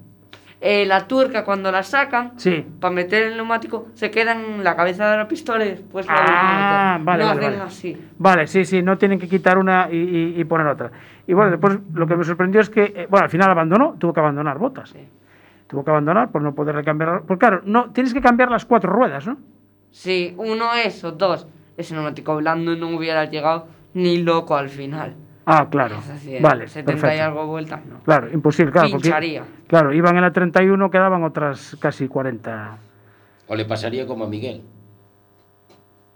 Eh, la tuerca, cuando la sacan, Sí. para meter el neumático, se queda en la cabeza de la pistola y después la Ah, vale, no vale, hacen vale. así. Vale, sí, sí, no tienen que quitar una y, y- y poner otra. Y bueno, después lo que me sorprendió es que, eh, bueno, al final abandonó, tuvo que abandonar botas. Sí. Tuvo que abandonar por no poder cambiar. Porque claro, no, tienes que cambiar las cuatro ruedas, ¿no? Sí, uno es o dos. Ese neumático blando no hubiera llegado ni loco al final. Ah, claro. Es decir, Vale, 70 y perfecto. algo vueltas, no. Claro, imposible, claro. porque- Pincharía. claro, iban en la 31, quedaban otras casi 40. O le pasaría como a Miguel.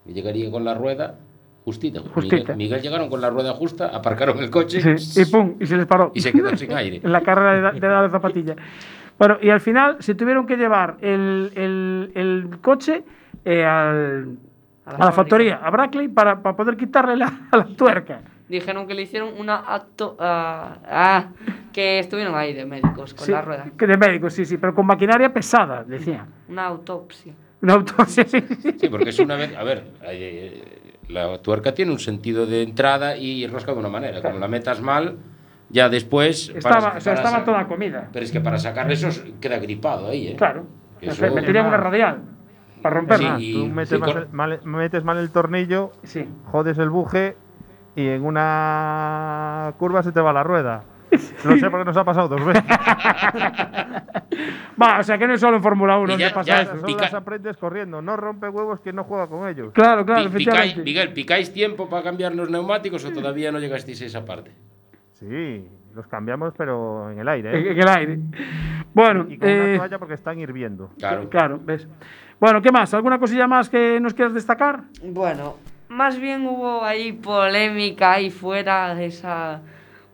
Que llegaría con la rueda justita. Justita. Miguel, Miguel llegaron con la rueda justa, aparcaron el coche Sí, y pum, y se les paró. y se quedó sin aire. en la carrera de, de dar la zapatilla. Bueno, y al final se tuvieron que llevar el, el- el coche eh, al- A a, la la factoría, a Brackley, para, para poder quitarle la, a la tuerca. Dijeron que le hicieron una acto. ah, ah, que estuvieron ahí de médicos con Sí, la rueda. Que de médicos, sí, sí, pero con maquinaria pesada, decía. Una autopsia. Una autopsia, sí, sí. Sí, porque es una vez. A ver, eh, la tuerca tiene un sentido de entrada y rosca de una manera. Como la metas mal, ya después. Estaba, para- o sea, para estaba toda comida. Pero es que para sacar eso queda gripado ahí, ¿eh? Claro. Eso- una radial para romperla. Sí, y- Tú metes, sí, mal, mal- metes mal el tornillo, Sí. jodes el buje y en una curva se te va la rueda. Lo sé porque nos ha pasado dos veces. Va, o sea, que no es solo en Fórmula 1 Y ya- que pasa ya- eso. Solo las aprendes corriendo. No rompe huevos que no juega con ellos. Claro, claro, picáis-. Miguel, ¿picáis tiempo para cambiar los neumáticos o todavía no llegasteis a esa parte? Sí, los cambiamos, pero en el aire. En, ¿eh? en el aire. Bueno, Y con eh, una toalla porque están hirviendo. Claro. claro, ves. Bueno, ¿qué más? ¿Alguna cosilla más que nos quieras destacar? Bueno, más bien hubo ahí polémica ahí fuera de esa...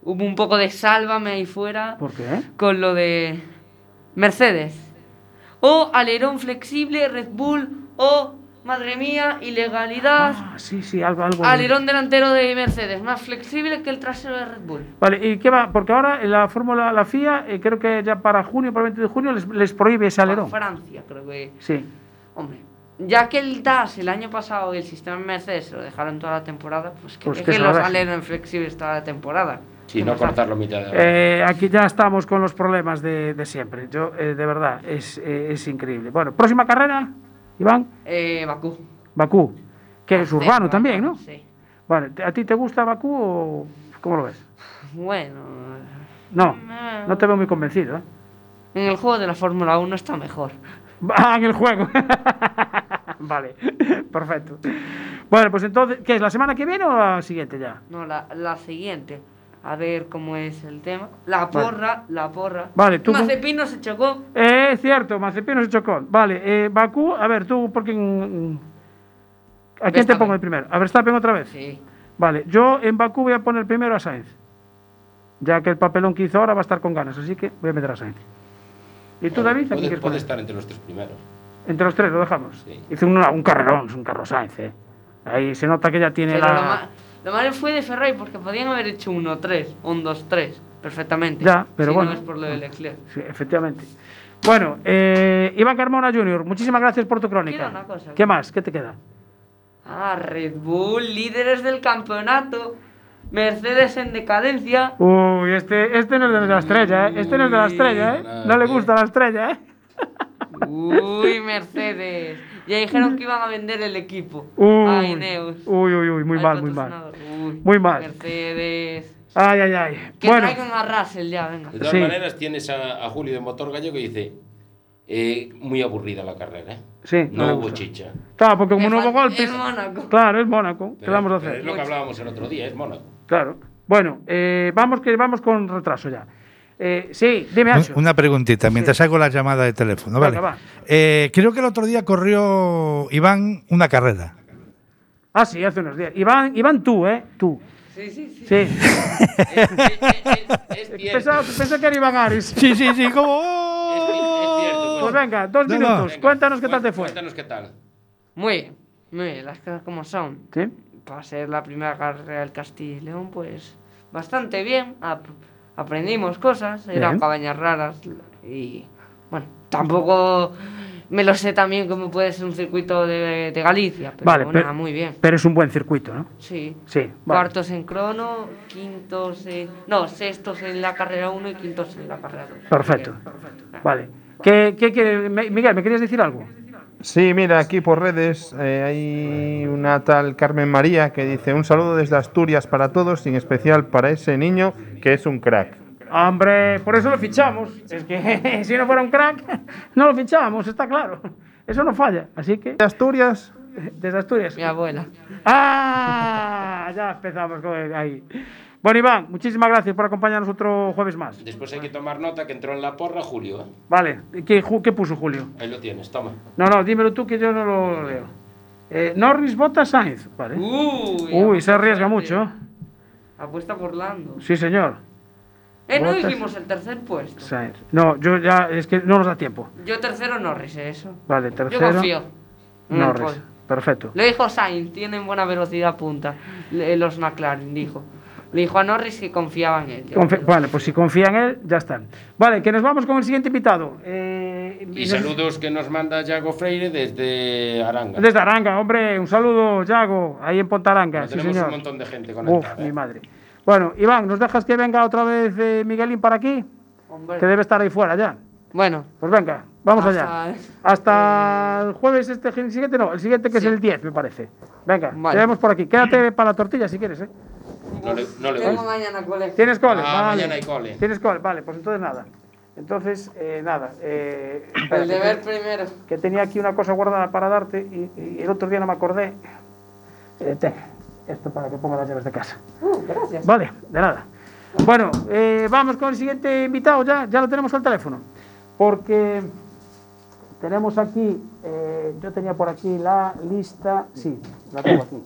Hubo un poco de sálvame ahí fuera ¿Por qué? con lo de Mercedes. O alerón flexible, Red Bull, o, madre mía, ilegalidad. Ah, sí, sí, algo, algo. Alerón delantero de Mercedes, más flexible que el trasero de Red Bull. Vale, ¿y qué va? Porque ahora en la Fórmula, la FIA, eh, creo que ya para junio, para el 20 de junio, les, les prohíbe ese alerón. Francia, creo que. Sí. Hombre, ya que el DAS el año pasado y el sistema Mercedes se lo dejaron toda la temporada, pues que Pues que los alerones flexibles toda la temporada. Sí, ¿Qué no cortarlo mitad de Eh, aquí ya estamos con los problemas de, de siempre. Yo, eh, de verdad, es, eh, es increíble. Bueno, próxima carrera, Iván, Eh, Bakú. Bakú, que es urbano también, ¿no? Sí. Vale, ¿a ti te gusta Bakú o cómo lo ves? Bueno, No, eh, no te veo muy convencido. ¿eh? en el juego de la Fórmula 1 está mejor. Ah, en el juego. vale, perfecto. Bueno, pues entonces, ¿qué es la semana que viene o la siguiente ya? No, la, la siguiente. A ver cómo es el tema. La porra, la porra. Vale, tú Mazepino se chocó. Eh, es cierto, Mazepino se chocó. Vale, eh, Bakú, a ver, tú, ¿por quién? ¿A quién te pongo el primero? ¿A Verstappen otra vez? Sí. Vale, yo en Bakú voy a poner primero a Sainz. Ya que el papelón que hizo ahora va a estar con ganas, así que voy a meter a Sainz. ¿Y tú, David? ¿A quién Puede, puede poner? estar entre los tres primeros. Entre los tres lo dejamos. Sí. Hizo una- un carrerón, es un carro Sainz, ¿eh? Ahí se nota que ya tiene Pero la... lo, ma- lo malo fue de Ferrari porque podían haber hecho un 1-3 o un 2-3 perfectamente. Ya, pero si bueno. No es por lo de Leclerc. Sí, efectivamente. Bueno, eh, Iván Carmona Jr., muchísimas gracias por tu crónica. Queda una cosa. ¿Qué más? ¿Qué te queda? Ah, Red Bull, líderes del campeonato. Mercedes en decadencia. Uy, este, este no es de la estrella, ¿eh? Este no es de la estrella, ¿eh? No le gusta la estrella, ¿eh? Uy, Mercedes. Ya dijeron que iban a vender el equipo. Uy, a Ineos. uy, uy, uy, muy al mal, muy mal. Uy, Muy mal. Mercedes. Ay, ay, ay. Que Bueno, traigan a Russell ya, venga. De todas Sí. maneras, tienes a, a Julio de Motor Gallego y dice: eh, Muy aburrida la carrera, ¿eh? sí, no, hubo chicha. Claro, porque como Es no hubo golpes. es Mónaco. Claro, es Mónaco. ¿Qué vamos a pero Es hacer? lo que hablábamos el otro día, es Mónaco. Claro. Bueno, eh, vamos que vamos con retraso ya. Eh, sí, dime, Ancho. Una preguntita, mientras hago la llamada de teléfono. Venga, Vale. va. Eh, creo que el otro día corrió Iván una carrera. Ah, sí, hace unos días. Iván, Iván tú, ¿eh? Tú. Sí, sí, sí. Sí. Es, es- es cierto. pensaba, pensé que era Iván Aris. Sí, sí, sí, como. Es, es cierto. Pues venga, dos No, no. minutos. Venga, Cuéntanos qué tal te fue. Cuéntanos qué tal. Muy bien, muy bien, las cosas como son. Sí. Para ser la primera carrera del Castilla y León, pues bastante bien. Ap- aprendimos cosas, eran Bien. cabañas raras y bueno, tampoco me lo sé también como puede ser un circuito de, de Galicia, pero Vale, pero- muy bien. Pero es un buen circuito, ¿no? Sí. Sí. vale. Cuartos en crono, quintos en... No, sextos en la carrera 1 y quintos en la carrera 2. Perfecto. Vale. ¿Qué, qué, Miguel, ¿me querías decir algo? Sí, mira, aquí por redes eh, hay una tal Carmen María que dice un saludo desde Asturias para todos y en especial para ese niño que es un crack. Hombre, por eso lo fichamos. Es que si no fuera un crack, no lo fichábamos, está claro. Eso no falla. Así que, De Asturias, desde Asturias. Mi abuela. ¡Ah! Ya empezamos con ahí. Bueno, Iván, muchísimas gracias por acompañarnos otro jueves más. Después hay que tomar nota que entró en la porra Julio. ¿eh? Vale, ¿qué, puso Julio? Ahí lo tienes, toma. No, no, dímelo tú que yo no lo leo. Eh, Norris, Bottas, Sainz. Vale. Uy, Uy, se arriesga mucho. Apuesta por Lando. Sí, señor. Eh, no dijimos el tercer puesto. Sainz. No, yo ya, es que no nos da tiempo. Yo tercero Norris, eso. Vale, Yo tercero. confío. en el Norris. Perfecto. Lo dijo Sainz, tienen buena velocidad punta. Los McLaren, dijo. Le dijo a Norris que confiaba en él. Yo Confi- creo. vale, pues si confía en él, ya están. Vale, que nos vamos con el siguiente invitado. Eh, Y saludos que nos manda Yago Freire desde Aranga. Desde Aranga, hombre, un saludo, Yago, ahí en Pontaranga, sí tenemos señor. un montón de gente Uf, conectada. mi ¿eh? madre. Bueno, Iván, ¿nos dejas que venga otra vez eh, Miguelín para aquí? Hombre. Que debe estar ahí fuera ya. Bueno, Pues venga, vamos Hasta- allá. Hasta el jueves este, el siguiente no, el siguiente que Sí. es el 10, me parece. Venga, Vale. te vemos por aquí. Quédate para la tortilla si quieres, ¿eh? No le, no le tengo mañana colegio. ¿Tienes cole? Ah, vale. mañana hay cole. ¿Tienes cole? Vale, pues entonces nada. Entonces, eh, nada. eh, El deber que- primero. que tenía aquí una cosa guardada para darte y, y el otro día no me acordé. Eh, tenga, esto para que ponga las llaves de casa. Uh, gracias. Vale, de nada. Bueno, eh, vamos con el siguiente invitado, ya, ya lo tenemos al teléfono. Porque tenemos aquí, eh, yo tenía por aquí la lista, sí, la tengo aquí.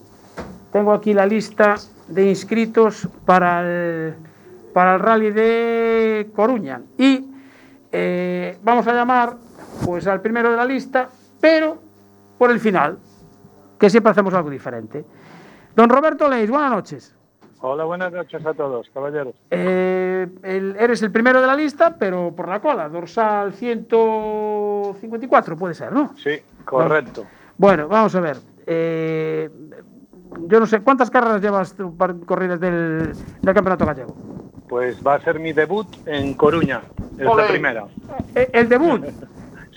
Tengo aquí la lista de inscritos para el, para el rally de Coruña. Y eh, vamos a llamar pues al primero de la lista, pero por el final, que siempre hacemos algo diferente. Don Roberto Leis, buenas noches. Hola, buenas noches a todos, caballeros. Eh, el- eres el primero de la lista, pero por la cola, dorsal 154 puede ser, ¿no? Sí, correcto. Bueno, vamos a ver. eh, yo no sé, ¿cuántas carreras llevas corridas del, del Campeonato Gallego? Pues va a ser mi debut en Coruña, es la primera. Eh, el debut.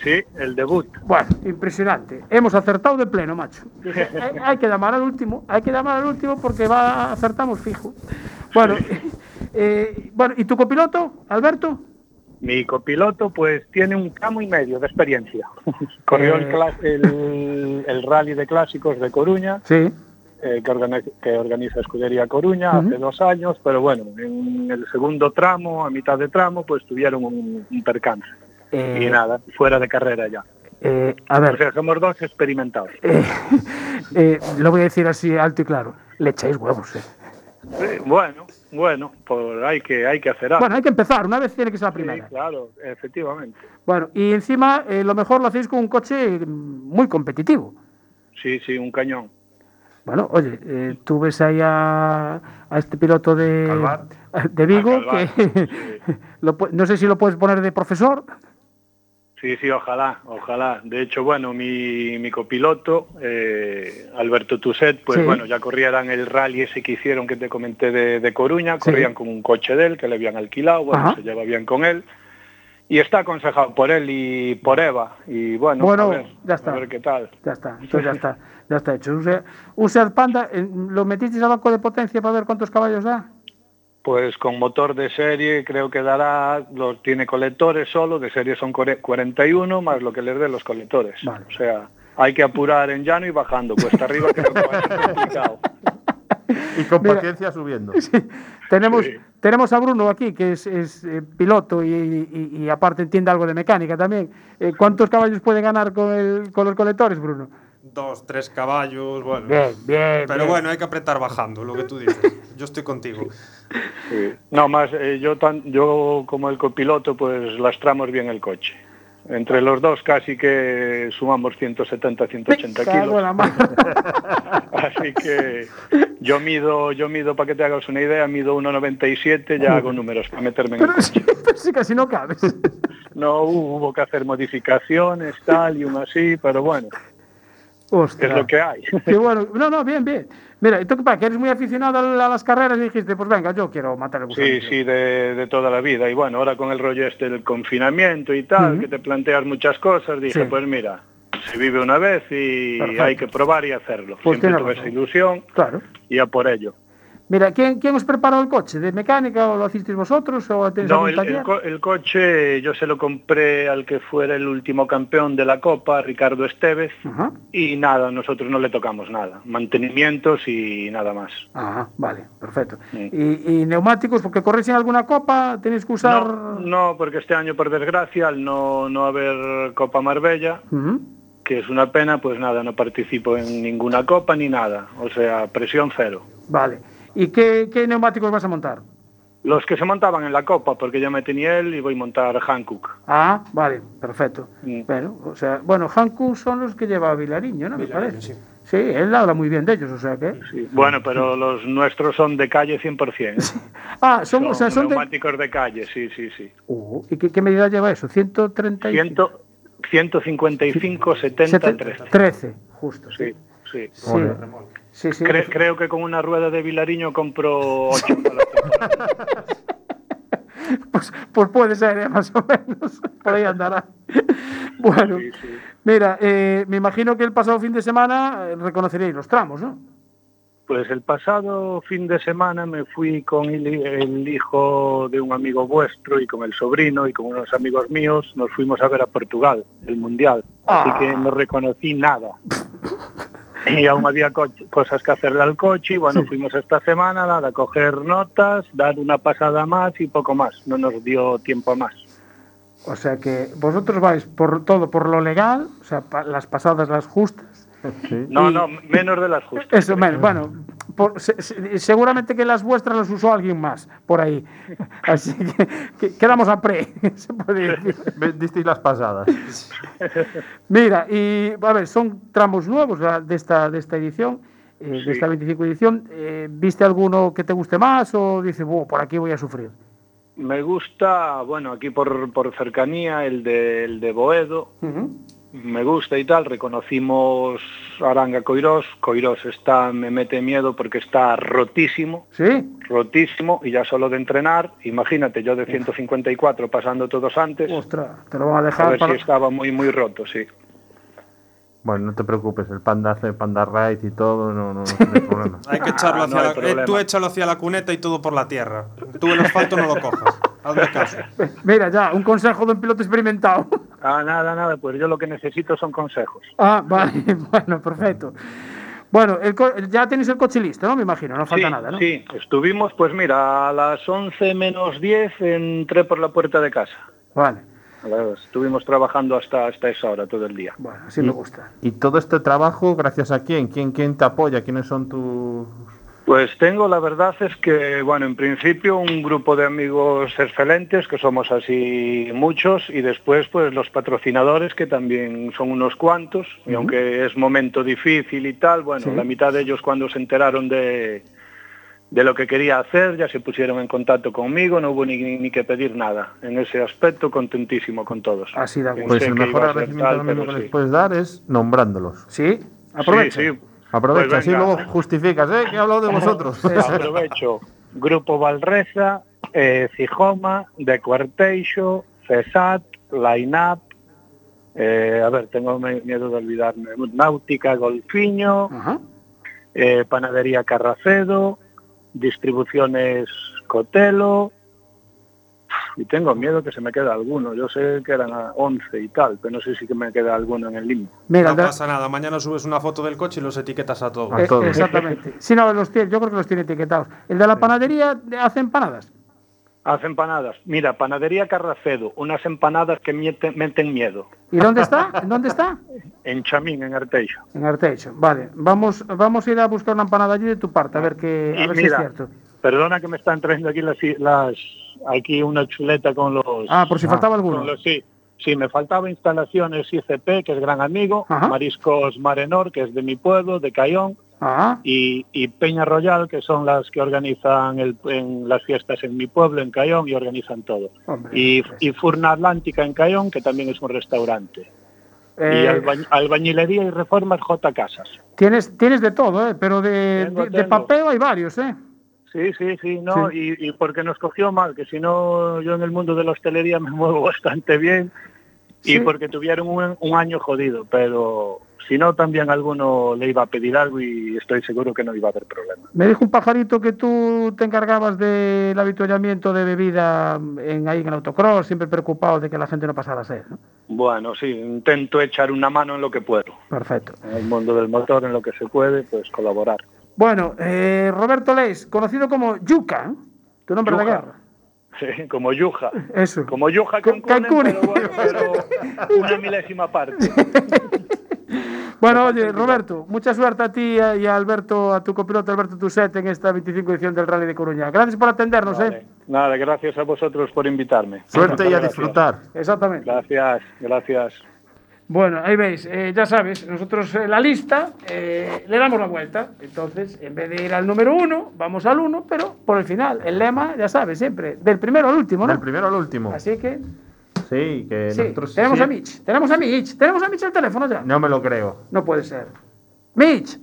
Sí, el debut. Bueno, impresionante. Hemos acertado de pleno, macho. Dije, hay, hay que llamar al último, hay que llamar al último porque va acertamos fijo. Bueno, eh, bueno, ¿y tu copiloto, Alberto? Mi copiloto pues tiene un camo y medio de experiencia. Corrió el, Eh. el, el rally de clásicos de Coruña, Sí. eh, que, organiza, que organiza Escudería Coruña hace dos años, pero bueno, en el segundo tramo, a mitad de tramo, pues tuvieron un, un percance. Eh, y nada, fuera de carrera ya. eh, a O ver, sea, somos dos experimentados. eh, eh, lo voy a decir así alto y claro. Le echáis huevos, eh. Eh, bueno, bueno, pues hay que, hay que hacer algo. Bueno, hay que empezar, una vez tiene que ser la Sí, primera. claro, efectivamente. Bueno, y encima eh, lo mejor lo hacéis con un coche mm, muy competitivo. Sí, sí, un cañón. Bueno, oye, eh, tú ves ahí a, a este piloto de, Calvar. de Vigo, Calvar, que lo pu- no sé si lo puedes poner de profesor. Sí, sí, ojalá, ojalá. De hecho, bueno, mi, mi copiloto, eh, Alberto Tuset, pues Sí. bueno, ya corrieran el rally ese que hicieron que te comenté de, de Coruña, Sí. corrían con un coche de él que le habían alquilado, bueno, Ajá. se lleva bien con él. Y está aconsejado por él y por Eva. Y bueno, Bueno, a ver, ya está. a ver qué tal. Ya está, entonces ya está, ya está hecho. Seat Panda, ¿lo metisteis a banco de potencia para ver cuántos caballos da? Pues con motor de serie creo que dará, los tiene colectores solo, de serie son core- 41 más lo que les dé los colectores. Vale. O sea, hay que apurar en llano y bajando, cuesta arriba creo que va a ser complicado. Y con Mira. paciencia subiendo. Tenemos, Sí. tenemos a Bruno aquí, que es, es, eh, piloto y, y- y aparte entiende algo de mecánica también. Eh, ¿Cuántos caballos puede ganar con, el, con los colectores, Bruno? Dos, tres caballos, bueno. Bien, bien. Pero bien. bueno, hay que apretar bajando, lo que tú dices. Yo estoy contigo. Sí. No, más eh, yo, tan, yo como el copiloto pues lastramos bien el coche. Entre los dos casi que sumamos 170, 180 Me cago en kilos. la. Así que yo mido, yo mido, para que te hagas una idea, mido 1,97, ya hago números para meterme en el Pero sí, coche. pero sí, casi no cabes. No hubo que hacer modificaciones, tal y un así, pero bueno, Es lo que hay. Qué bueno. No, no, bien, bien. Mira, ¿y tú pasa? Que eres muy aficionado a las carreras y dijiste, pues venga, yo quiero matar el gusano. Sí, sí, de, de toda la vida. Y bueno, ahora con el rollo este del confinamiento y tal, Ujú. que te planteas muchas cosas, dije, Sí. pues mira, se vive una vez y Perfecto. hay que probar y hacerlo. Pues Siempre tuve esa ilusión Claro. y a por ello. Mira, ¿quién, ¿quién os preparó el coche? ¿De mecánica o lo hicisteis vosotros? ¿O No, el, el co- el coche yo se lo compré al que fuera el último campeón de la Copa, Ricardo Estevez, Ajá. y nada, nosotros no le tocamos nada. Mantenimientos y nada más. Ajá, vale, perfecto. Sí. ¿Y, y neumáticos? Porque corréis en alguna copa, tenéis que usar... No, no, porque este año, por desgracia, al no, no haber Copa Marbella, que es una pena, pues nada, no participo en ninguna copa ni nada. O sea, presión cero. Vale. ¿Y qué, qué neumáticos vas a montar? Los que se montaban en la copa, porque ya me tenía él y voy a montar Hankook. Ah, vale, perfecto. Mm. Bueno, o sea, bueno, Hanku son los que lleva Vilariño, ¿no? Me parece. sí. Sí, él habla muy bien de ellos, o sea que... Sí. Bueno, pero los nuestros son de calle 100%. Ah, son, Son o sea, son de... neumáticos de... calle, sí, sí, sí. Uh, ¿Y qué, qué medida lleva eso? 130 y... Ciento, 155, 70, 13. 13, justo, sí. Sí, sí. Sí, sí, sí. Cre- creo que con una rueda de Vilariño compro 8 Pues, pues puede ser, ¿eh? más o menos. Por ahí andará. Bueno, Sí, sí. mira, eh, me imagino que el pasado fin de semana eh, reconoceréis los tramos, ¿no? Pues el pasado fin de semana me fui con el, el hijo de un amigo vuestro y con el sobrino y con unos amigos míos. Nos fuimos a ver a Portugal, el Mundial. Así Ah. que no reconocí nada. y aún había co- cosas que hacerle al coche y bueno, fuimos esta semana nada, a coger notas, dar una pasada más y poco más. No nos dio tiempo más. O sea que vosotros vais por todo por lo legal, o sea, pa- las pasadas, las justas. No, Y- no, menos de las justas. Eso, menos. Bueno, por- se- se- seguramente que las vuestras las usó alguien más por ahí. Así que, que- quedamos a pre, se puede decir. Disteis las pasadas. Mira, y a ver, son tramos nuevos de esta, de esta edición, eh, de esta 25 edición. Eh, ¿Viste alguno que te guste más o dices, "Buah, por aquí voy a sufrir? Me gusta, bueno, aquí por, por cercanía, el de, el de Boedo, me gusta y tal. Reconocimos Aranga Coirós. Coirós está, me mete miedo porque está rotísimo. Sí. Rotísimo y ya solo de entrenar, imagínate, yo de 154 pasando todos antes, Ostras, te lo van a a dejar ver para... si estaba muy, muy roto, sí. Bueno, no te preocupes, el panda hace panda ride y todo, no, no, no hay problema. Hay que echarlo Ah, no hacia hay la, eh, tú échalo hacia la cuneta y todo por la tierra. Tú el asfalto no lo cojas. Hazme caso. Mira, ya, un consejo de un piloto experimentado. Ah, nada, nada, pues yo lo que necesito son consejos. Ah, vale, bueno, perfecto. Bueno, el co- ya tenéis el coche listo, ¿no? Me imagino, no falta sí, nada, ¿no? Sí, estuvimos, pues mira, a las 11 menos 10 entré por la puerta de casa. Vale, Estuvimos trabajando hasta, hasta esa hora todo el día. bueno, así me gusta. ¿Y todo este trabajo, gracias a quién? ¿Quién, quién te apoya? ¿Quiénes son tus...? Pues tengo, la verdad es que, bueno, en principio un grupo de amigos excelentes, que somos así muchos, y después pues los patrocinadores, que también son unos cuantos, y aunque es momento difícil y tal, bueno, Sí. la mitad de ellos cuando se enteraron de, de lo que quería hacer ya se pusieron en contacto conmigo, no hubo ni, ni que pedir nada. En ese aspecto, contentísimo con todos. Así de acuerdo. Pues el que mejor agradecimiento tal, que sí. les puedes dar es nombrándolos. Sí, aprovecha. Sí, sí. Aprovecha, Pues así luego justificas, ¿eh? Que he hablado de vosotros. Aprovecho. Grupo Valreza, eh, Cijoma, De Cuarteixo, CESAT, Line Up, eh, a ver, tengo miedo de olvidarme, Náutica Golfiño, eh, Panadería Carracedo, Distribuciones Cotelo, y tengo miedo que se me quede alguno. Yo sé que eran a 11 y tal, pero no sé si que me queda alguno en el limbo. Mira, No pasa nada. Mañana subes una foto del coche y los etiquetas a todos. A eh, todos. exactamente. Sí, no, los tiene, yo creo que los tiene etiquetados. El de la panadería hace empanadas. Hace empanadas. Mira, Panadería Carracedo, unas empanadas que mieten- meten miedo. ¿Y dónde está? ¿En dónde está? En Chamín, en Arteixo. En Arteixo. Vale, vamos, vamos a ir a buscar una empanada allí de tu parte, a ver, que, a ver si es cierto. Perdona que me están trayendo aquí las, las aquí una chuleta con los Ah, por si faltaba alguno. con los- sí, sí, me faltaba instalaciones ICP, que es gran amigo, Ajá. Mariscos Marenor, que es de mi pueblo, de Cayón, Ah, y, y Peña Royal, que son las que organizan el- en las fiestas en mi pueblo, en Cayón, y organizan todo. hombre. Y, y Furna Atlántica en Cayón, que también es un restaurante. Y Eh, alba- albañilería y reformas J Casas. tienes, tienes de todo, ¿eh? pero de, Tengo, de, de tengo. papeo hay varios, ¿eh? Sí, sí, sí, no, Y, y porque nos cogió mal, que si no, yo en el mundo de la hostelería me muevo bastante bien y porque tuvieron un, un año jodido, pero si no, también alguno le iba a pedir algo y estoy seguro que no iba a haber problema. Me dijo un pajarito que tú te encargabas del avituallamiento de bebida en, ahí en el autocross, siempre preocupado de que la gente no pasara sed. ¿no? Bueno, sí, intento echar una mano en lo que puedo. Perfecto. En el mundo del motor, en lo que se puede, pues colaborar. Bueno, eh, Roberto Leis, conocido como Yuca, ¿eh? tu nombre de guerra. Sí, como Yuja. Eso. Como Yuja con Kunen. pero, bueno, pero una milésima parte. Bueno, oye, Roberto, mucha suerte a ti y a Alberto, a tu copiloto Alberto Tuset en esta 25 edición del Rally de Coruña. Gracias por atendernos, ¿eh? Nada, gracias a vosotros por invitarme. Suerte y a disfrutar. Exactamente. Gracias, gracias. Bueno, ahí veis, eh, ya sabes, nosotros en la lista eh, le damos la vuelta. Entonces, en vez de ir al número uno, vamos al uno, pero por el final. El lema, ya sabes, siempre, del primero al último, ¿no? Del primero al último. Así que, Sí, que sí, nosotros... tenemos sí- a Mitch, tenemos a Mitch, tenemos a Mitch al teléfono ya. No me lo creo. No puede ser. Mitch,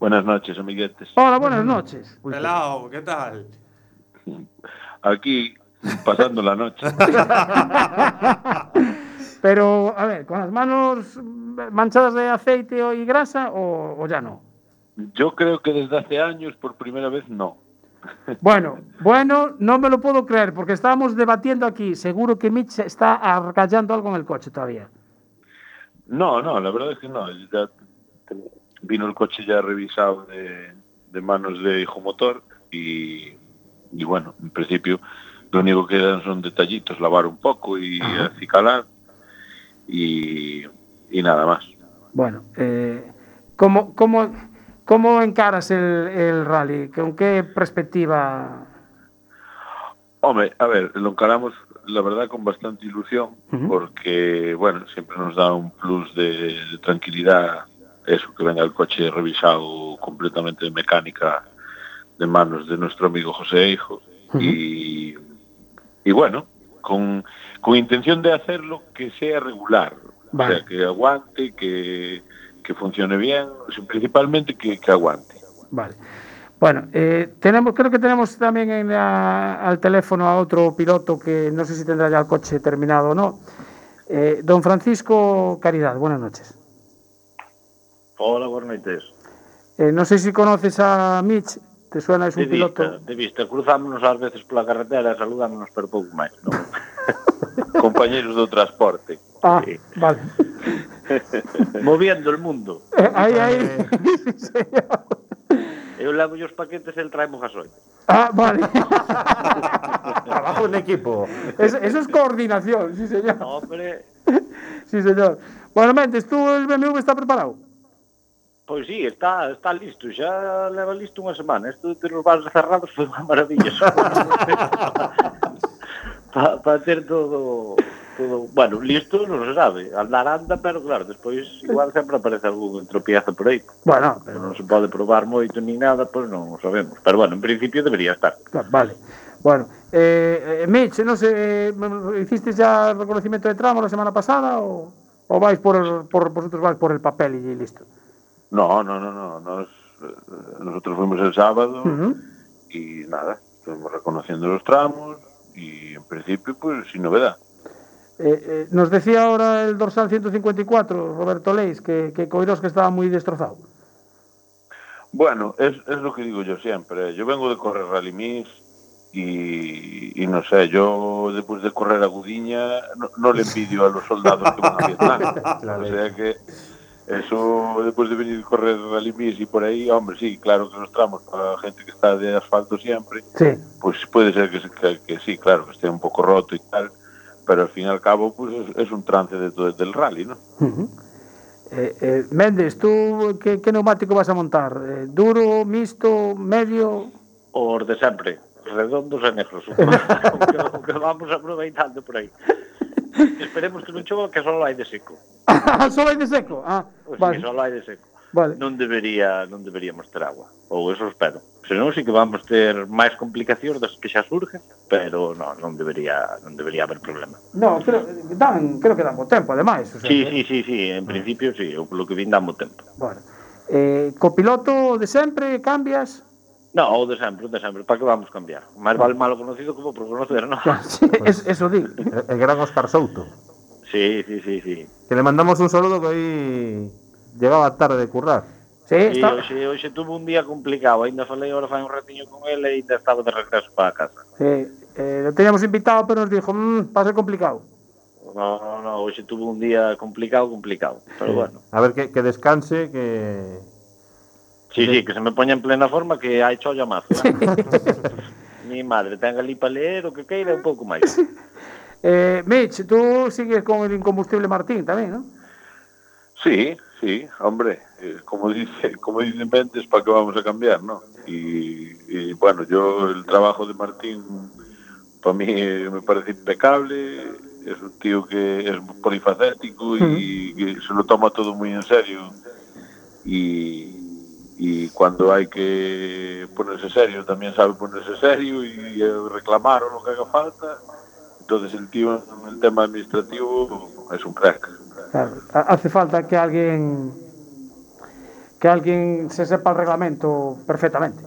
Buenas noches, amiguetes. hola, buenas noches. Pelao, ¿qué tal? Aquí, pasando la noche. Pero, a ver, ¿con las manos manchadas de aceite y grasa o, o ya no? Yo creo que desde hace años, por primera vez, no. Bueno, bueno, no me lo puedo creer porque estábamos debatiendo aquí. Seguro que Mitch está argallando algo en el coche todavía. No, no, la verdad es que no. Ya vino el coche ya revisado de, de manos de hijo motor y, y bueno, en principio lo único que quedan son detallitos, lavar un poco y acicalar y, y nada más. Bueno, eh, ¿cómo, cómo, cómo encaras el, el rally? ¿Con qué perspectiva? Hombre, a ver, lo encaramos la verdad con bastante ilusión porque, bueno, siempre nos da un plus de, de tranquilidad eso, que venga el coche revisado completamente de mecánica de manos de nuestro amigo José Hijo y, y bueno, con, con intención de hacerlo que sea regular, Vale. o sea, que aguante, que, que funcione bien, principalmente que, que aguante. Vale. Bueno, eh, tenemos, creo que tenemos también en la- al teléfono a otro piloto que no sé si tendrá ya el coche terminado o no. Eh, don Francisco Caridad, buenas noches. Hola, buenas noches. Eh, no sé si conoces a Mitch, Te suena es un de piloto? Vista, de vista, cruzámonos ás veces pola carretera e saludámonos pero pouco máis, non? Compañeros do transporte. Ah, sí. vale. Moviendo el mundo. Eh, aí, aí. Eh. Eu levo os paquetes e el traemos gasoil. Ah, vale. Trabajo en equipo. Eso, eso es coordinación, sí señor. Hombre. Sí señor. Bueno, Mendes, ¿tú el BMW está preparado? Pois sí, está, está listo, xa leva listo unha semana. Isto de ter os bares cerrados foi unha maravilla. Para pa ter todo, todo... Bueno, listo non se sabe. Andar anda, pero claro, despois igual sempre aparece algún entropiezo por aí. Bueno, pero... Non se pode probar moito ni nada, pois non o sabemos. Pero bueno, en principio debería estar. Claro, vale. Bueno, eh, eh Mitch, non se... eh, hiciste xa reconocimiento de tramo na semana pasada ou, ou vais por, por, vosotros vais por el papel e listo? No, no, no, no. Nos, eh, nosotros fuimos el sábado y nada, estuvimos reconociendo los tramos y en principio pues sin novedad. Eh, eh, nos decía ahora el dorsal 154, Roberto Leis, que, que Coirós que estaba muy destrozado. Bueno, es, es lo que digo yo siempre. Yo vengo de correr Rally Mix y, y no sé, yo después de correr a Gudiña no, no le envidio a los soldados que van a Vietnam. o sea que Eso, después de venir correr rally y por aí, hombre, sí, claro que nos tramos para a gente que está de asfalto siempre, sí. pues puede ser que, que, que sí, claro, que esté un poco roto y tal, pero al fin y al cabo pues es, es un trance de todo, del rally, ¿no? Uh -huh. eh, eh, Méndez, tú que, que neumático vas a montar? Eh, duro, mixto, medio? Os de sempre, redondos e negros, que vamos aproveitando por aí. Esperemos que non chova que só hai de seco. só hai de seco? Ah, pois vale. que só hai de seco. Vale. Non debería non deberíamos ter agua, ou eso espero. Senón sí que vamos ter máis complicacións das que xa surgen, pero non, non debería non debería haber problema. No, creo eh, dan, creo que dan bo tempo ademais, o sea, sí, que... sí, sí, sí, en ah. principio sí, o polo que vin dan bo tempo. Bueno. Eh, copiloto de sempre cambias? No, o de sempre, o de sempre, para que vamos cambiar? Máis vale malo conocido como por conocer, non? sí, es, eso di, el gran Oscar Souto. Sí, sí, sí, sí. Que le mandamos un saludo que aí llegaba tarde de currar. Sí, sí está... hoxe, hoxe tuve un día complicado, ainda falei ahora fai un ratiño con ele e ainda estaba de regreso para casa. Sí, eh, lo teníamos invitado, pero nos dijo, mmm, va a ser complicado. No, no, no, hoxe tuve un día complicado, complicado, pero sí. bueno. A ver, que, que descanse, que, sí, sí, que se me poña en plena forma que hai cholla mazo. Mi madre, ten ali para leer o que queira un pouco máis. Eh, Mitch, tú sigues con el incombustible Martín también, ¿no? Sí, sí, hombre, eh, como dice, como dicen Méndez, ¿para qué vamos a cambiar, no? Y, y, bueno, yo el trabajo de Martín para mí eh, me parece impecable, es un tío que es polifacético y que se lo toma todo muy en serio y, y cuando hay que ponerse serio también sabe ponerse serio y, eh, reclamar o lo que haga falta. Entonces el tío en el tema administrativo es un crack. Claro, hace falta que alguien que alguien se sepa el reglamento perfectamente.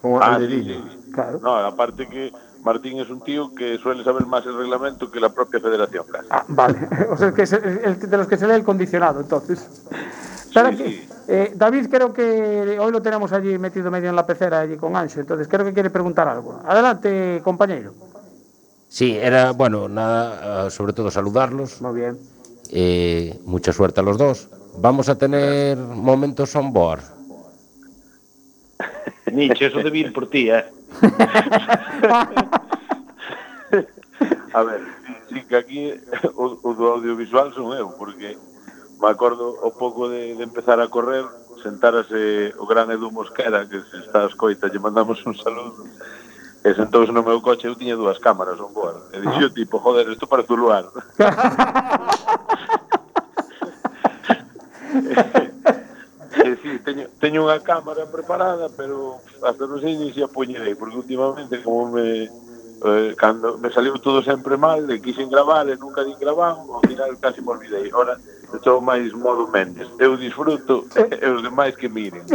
Como Ah, sí. Claro. No, aparte que Martín es un tío que suele saber más el reglamento que la propia federación. Ah, vale, o sea, que es el, el de los que se lee el condicionado, entonces. Espera sí, que, sí. Eh, David creo que hoy lo tenemos allí metido medio en la pecera allí con Ancho, entonces creo que quiere preguntar algo. Adelante, compañero. Sí, era, bueno, nada, ah, sobre todo saludarlos. Muy bien. Eh, mucha suerte a los dos. Vamos a tener momentos on board. Nietzsche, eso de ir por ti, ¿eh? a ver, sí que aquí o, o do audiovisual son eu, porque me acordo o pouco de, de empezar a correr, sentarase o gran Edu Mosquera, que se está a escoita, lle mandamos un saludo, e sentouse no meu coche, eu tiña dúas cámaras on board. E dixo tipo, joder, isto parece un lugar. e, sí, teño, teño unha cámara preparada, pero hasta non sei se a poñerei, porque últimamente como me eh, cando me saliu todo sempre mal, e quixen gravar e nunca di gravar, ao final casi me olvidei. Ora, estou máis modo Mendes. Eu disfruto e os demais que miren.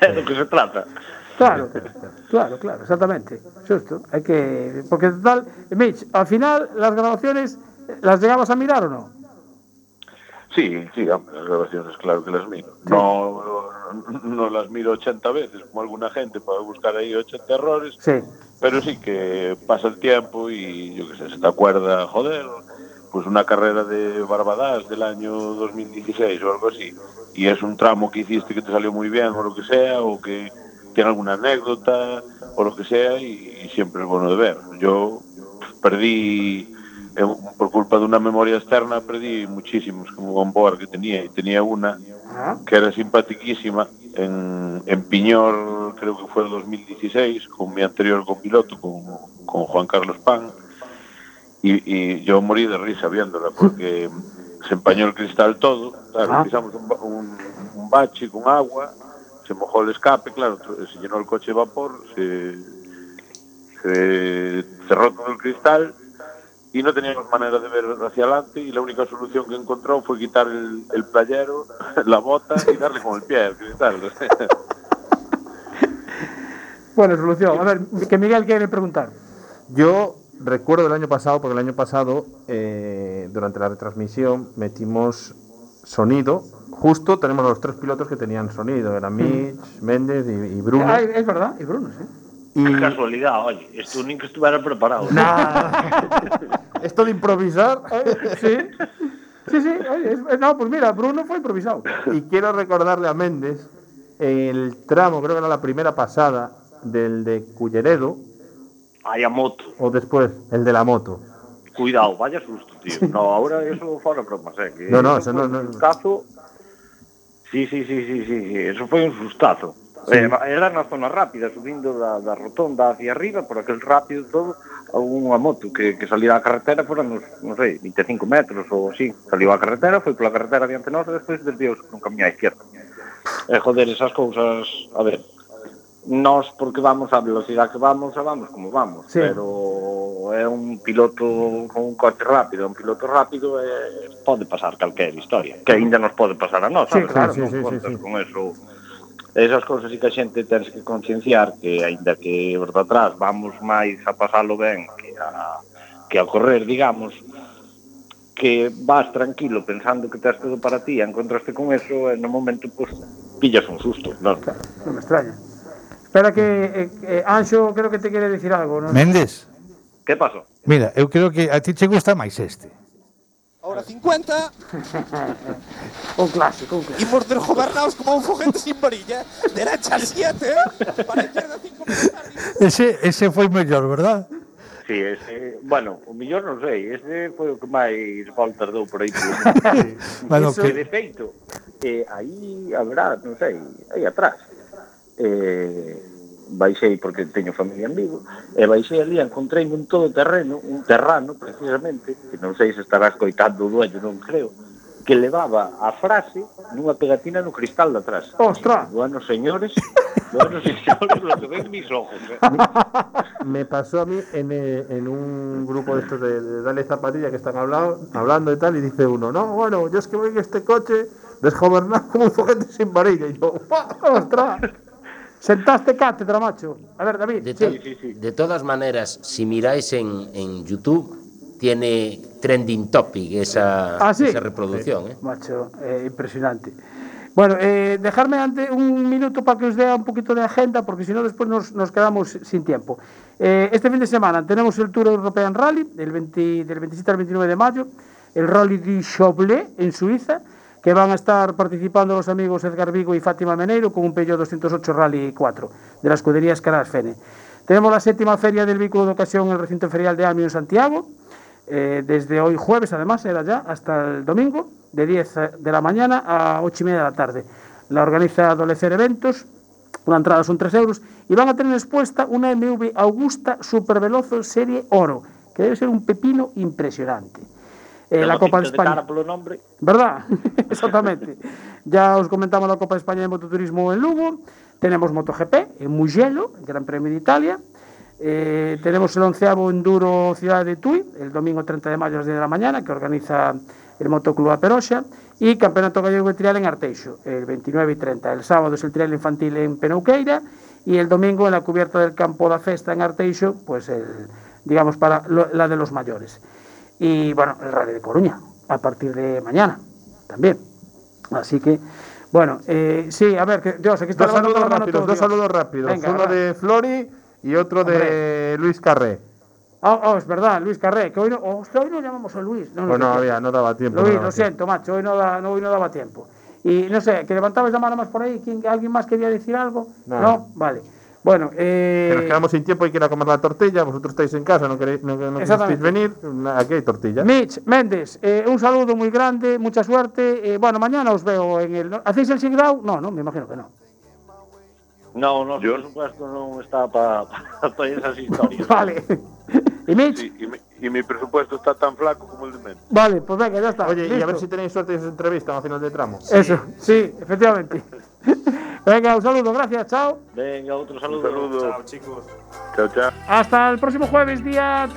É do que se trata. Claro, claro, claro, exactamente. Justo. Hay que. Porque total, Mitch, al final las grabaciones, ¿las llegabas a mirar o no? Sí, sí, las grabaciones, claro que las miro. No, no, no las miro 80 veces, como alguna gente, para buscar ahí 80 errores. Sí. Pero sí que pasa el tiempo y yo qué sé, se te acuerda, joder, pues una carrera de Barbadas del año 2016 o algo así. Y es un tramo que hiciste que te salió muy bien o lo que sea, o que tiene alguna anécdota o lo que sea, y, y siempre es bueno de ver. Yo perdí, eh, por culpa de una memoria externa, perdí muchísimos como onboard que tenía, y tenía una que era simpaticísima en, en Piñor, creo que fue el 2016, con mi anterior copiloto, con, con Juan Carlos Pan, y, y yo morí de risa viéndola, porque se empañó el cristal todo, claro, Ah. pisamos un, ba- un, un bache con agua, se mojó el escape, claro, se llenó el coche de vapor, se, se cerró todo el cristal y no teníamos manera de ver hacia adelante y la única solución que encontró fue quitar el, el playero, la bota y darle con el pie al cristal. Buena solución. A ver, que Miguel quiere preguntar. Yo recuerdo el año pasado, porque el año pasado, eh, durante la retransmisión, metimos sonido. Justo tenemos los tres pilotos que tenían sonido. Eran Mitch, Méndez y, y Bruno. Ah, es verdad, y Bruno, sí. Y Casualidad, oye, esto ni que estuviera preparado. esto de improvisar. sí. Sí, sí, oye, es- no, pues mira, Bruno fue improvisado. Y quiero recordarle a Méndez el tramo, creo que era la primera pasada, del de Culleredo, Aí a moto. O despois, el de la moto. Cuidado, vaya susto, tío. No, ahora eso fora bromas, eh. Que no, no, eso no, no. Sustazo... Sí, sí, sí, sí, sí, sí, eso foi un sustazo. Sí. Eh, era na zona rápida, subindo da, da rotonda hacia arriba, por aquel rápido todo, unha moto que, que salía á carretera foran uns, non sei, 25 metros ou así. Saliu á carretera, foi pola carretera diante nosa, despois desviou con un camión á izquierda. Eh, joder, esas cousas, a ver, nós porque vamos á velocidade que vamos, vamos como vamos, sí. pero é un piloto con un coche rápido, un piloto rápido e pode pasar calquer historia, que aínda nos pode pasar a nós, sí, sabes? Claro, sí, non sí, contas sí, sí. con eso. Esas cousas que a xente tens que concienciar que aínda que os de atrás vamos máis a pasalo ben que a que a correr, digamos, que vas tranquilo pensando que tens todo para ti, encontraste con eso e no momento pues, pillas un susto, non? Claro, non me extraña. Espera que eh, eh, Anxo creo que te quere dicir algo, non? Méndez. Que pasó? Mira, eu creo que a ti che gusta máis este. Ahora 50. un clásico, un clásico. Imos desgobernados como un foguete sin varilla. ¿eh? Derecha 7, ¿eh? para izquierda 5 Ese, ese foi mellor, verdad? Sí, ese, bueno, o mellor non sei, ese foi o que máis voltas dou por aí. Por bueno, Eso, que... de feito, eh, aí habrá, non sei, aí atrás, eh, baixei porque teño familia en Vigo, e baixei ali, encontrei un todo terreno, un terrano precisamente, que non sei se estará escoitando o dueño, non creo, que levaba a frase nunha pegatina no cristal de atrás. Ostras! Buenos señores, buenos señores, lo que ven mis ojos. Eh. Me pasó a mí en, eh, en un grupo de estos de, de Dale Zapatilla que están hablado, hablando y tal, y dice uno, no, bueno, yo es que voy en este coche desgobernado como un foguete sin varilla. Y yo, ¡ostras! Sentaste cátedra, macho. A ver, David. De, sí. to- de todas maneras, si miráis en, en YouTube, tiene trending topic esa, Ah, sí. esa reproducción. ¿eh? Macho, eh, impresionante. Bueno, eh, dejarme ante un minuto para que os dé un poquito de agenda, porque si no después nos, nos quedamos sin tiempo. Eh, este fin de semana tenemos el Tour European Rally, del, 20 del 27 al 29 de mayo. el Rally di Choblé en Suiza, que van a estar participando los amigos Edgar Vigo y Fátima Meneiro con un Peugeot 208 Rally 4 de la escudería Escaras Fene. Tenemos la séptima feria del vehículo de ocasión en el recinto ferial de Amio en Santiago, eh, desde hoy jueves además, era ya, hasta el domingo, de 10 de la mañana a 8 y media de la tarde. La organiza Adolecer Eventos, la entrada son 3 euros, y van a tener expuesta una MV Augusta Supervelozo Serie Oro, que debe ser un pepino impresionante. Eh, la Copa de España. polo nombre. ¿Verdad? Exactamente. ya os comentamos la Copa de España de Mototurismo en Lugo. Tenemos MotoGP en Mugello, Gran Premio de Italia. Eh, tenemos el onceavo Enduro Ciudad de Tui, el domingo 30 de mayo a las 10 de la mañana, que organiza el Motoclub Aperoxa. Y Campeonato Gallego de Trial en Arteixo, el 29 y 30. El sábado es el trial infantil en Penouqueira. Y el domingo en la cubierta del campo da Festa en Arteixo, pues el, digamos para lo- la de los mayores. Y bueno, el Rally de Coruña, a partir de mañana también. Así que, bueno, eh, sí, a ver, que Dios, aquí está Dos saludos mano rápidos, todo, dos saludos rápidos. Venga, Uno va. de Flori y otro de Luis Carré. Ah, oh, es verdad, Luis Carré, que hoy no, oh, hoy no llamamos a Luis. No, Pues no sé qué. había, no daba tiempo. Luis, no daba lo tiempo. siento, macho, hoy no, da- no, hoy no daba tiempo. Y no sé, que levantabais la mano más por ahí, ¿quién, ¿alguien más quería decir algo? No. No, vale. Bueno, eh, Que nos quedamos sin tiempo y a comer la tortilla. Vosotros estáis en casa, no queréis, no, no venir. Aquí hay tortilla. Mitch Méndez, eh, un saludo muy grande, mucha suerte. Eh, bueno, mañana os veo en el. ¿Hacéis el Sigdao? No, no, me imagino que no. No, no, por supuesto non está para pa, pa esas historias. Vale. ¿Y Mitch? Sí, y, mi, y mi presupuesto está tan flaco como el de Mendes. Vale, pues venga, ya está. Oye, y a listo. ver si tenéis suerte y os entrevistan a final de tramo. Eso, sí, efectivamente. venga, un saludo, gracias, chao. Venga, outro saludo. Un saludo. Chao, chicos. Chao, chao. Hasta el próximo jueves, día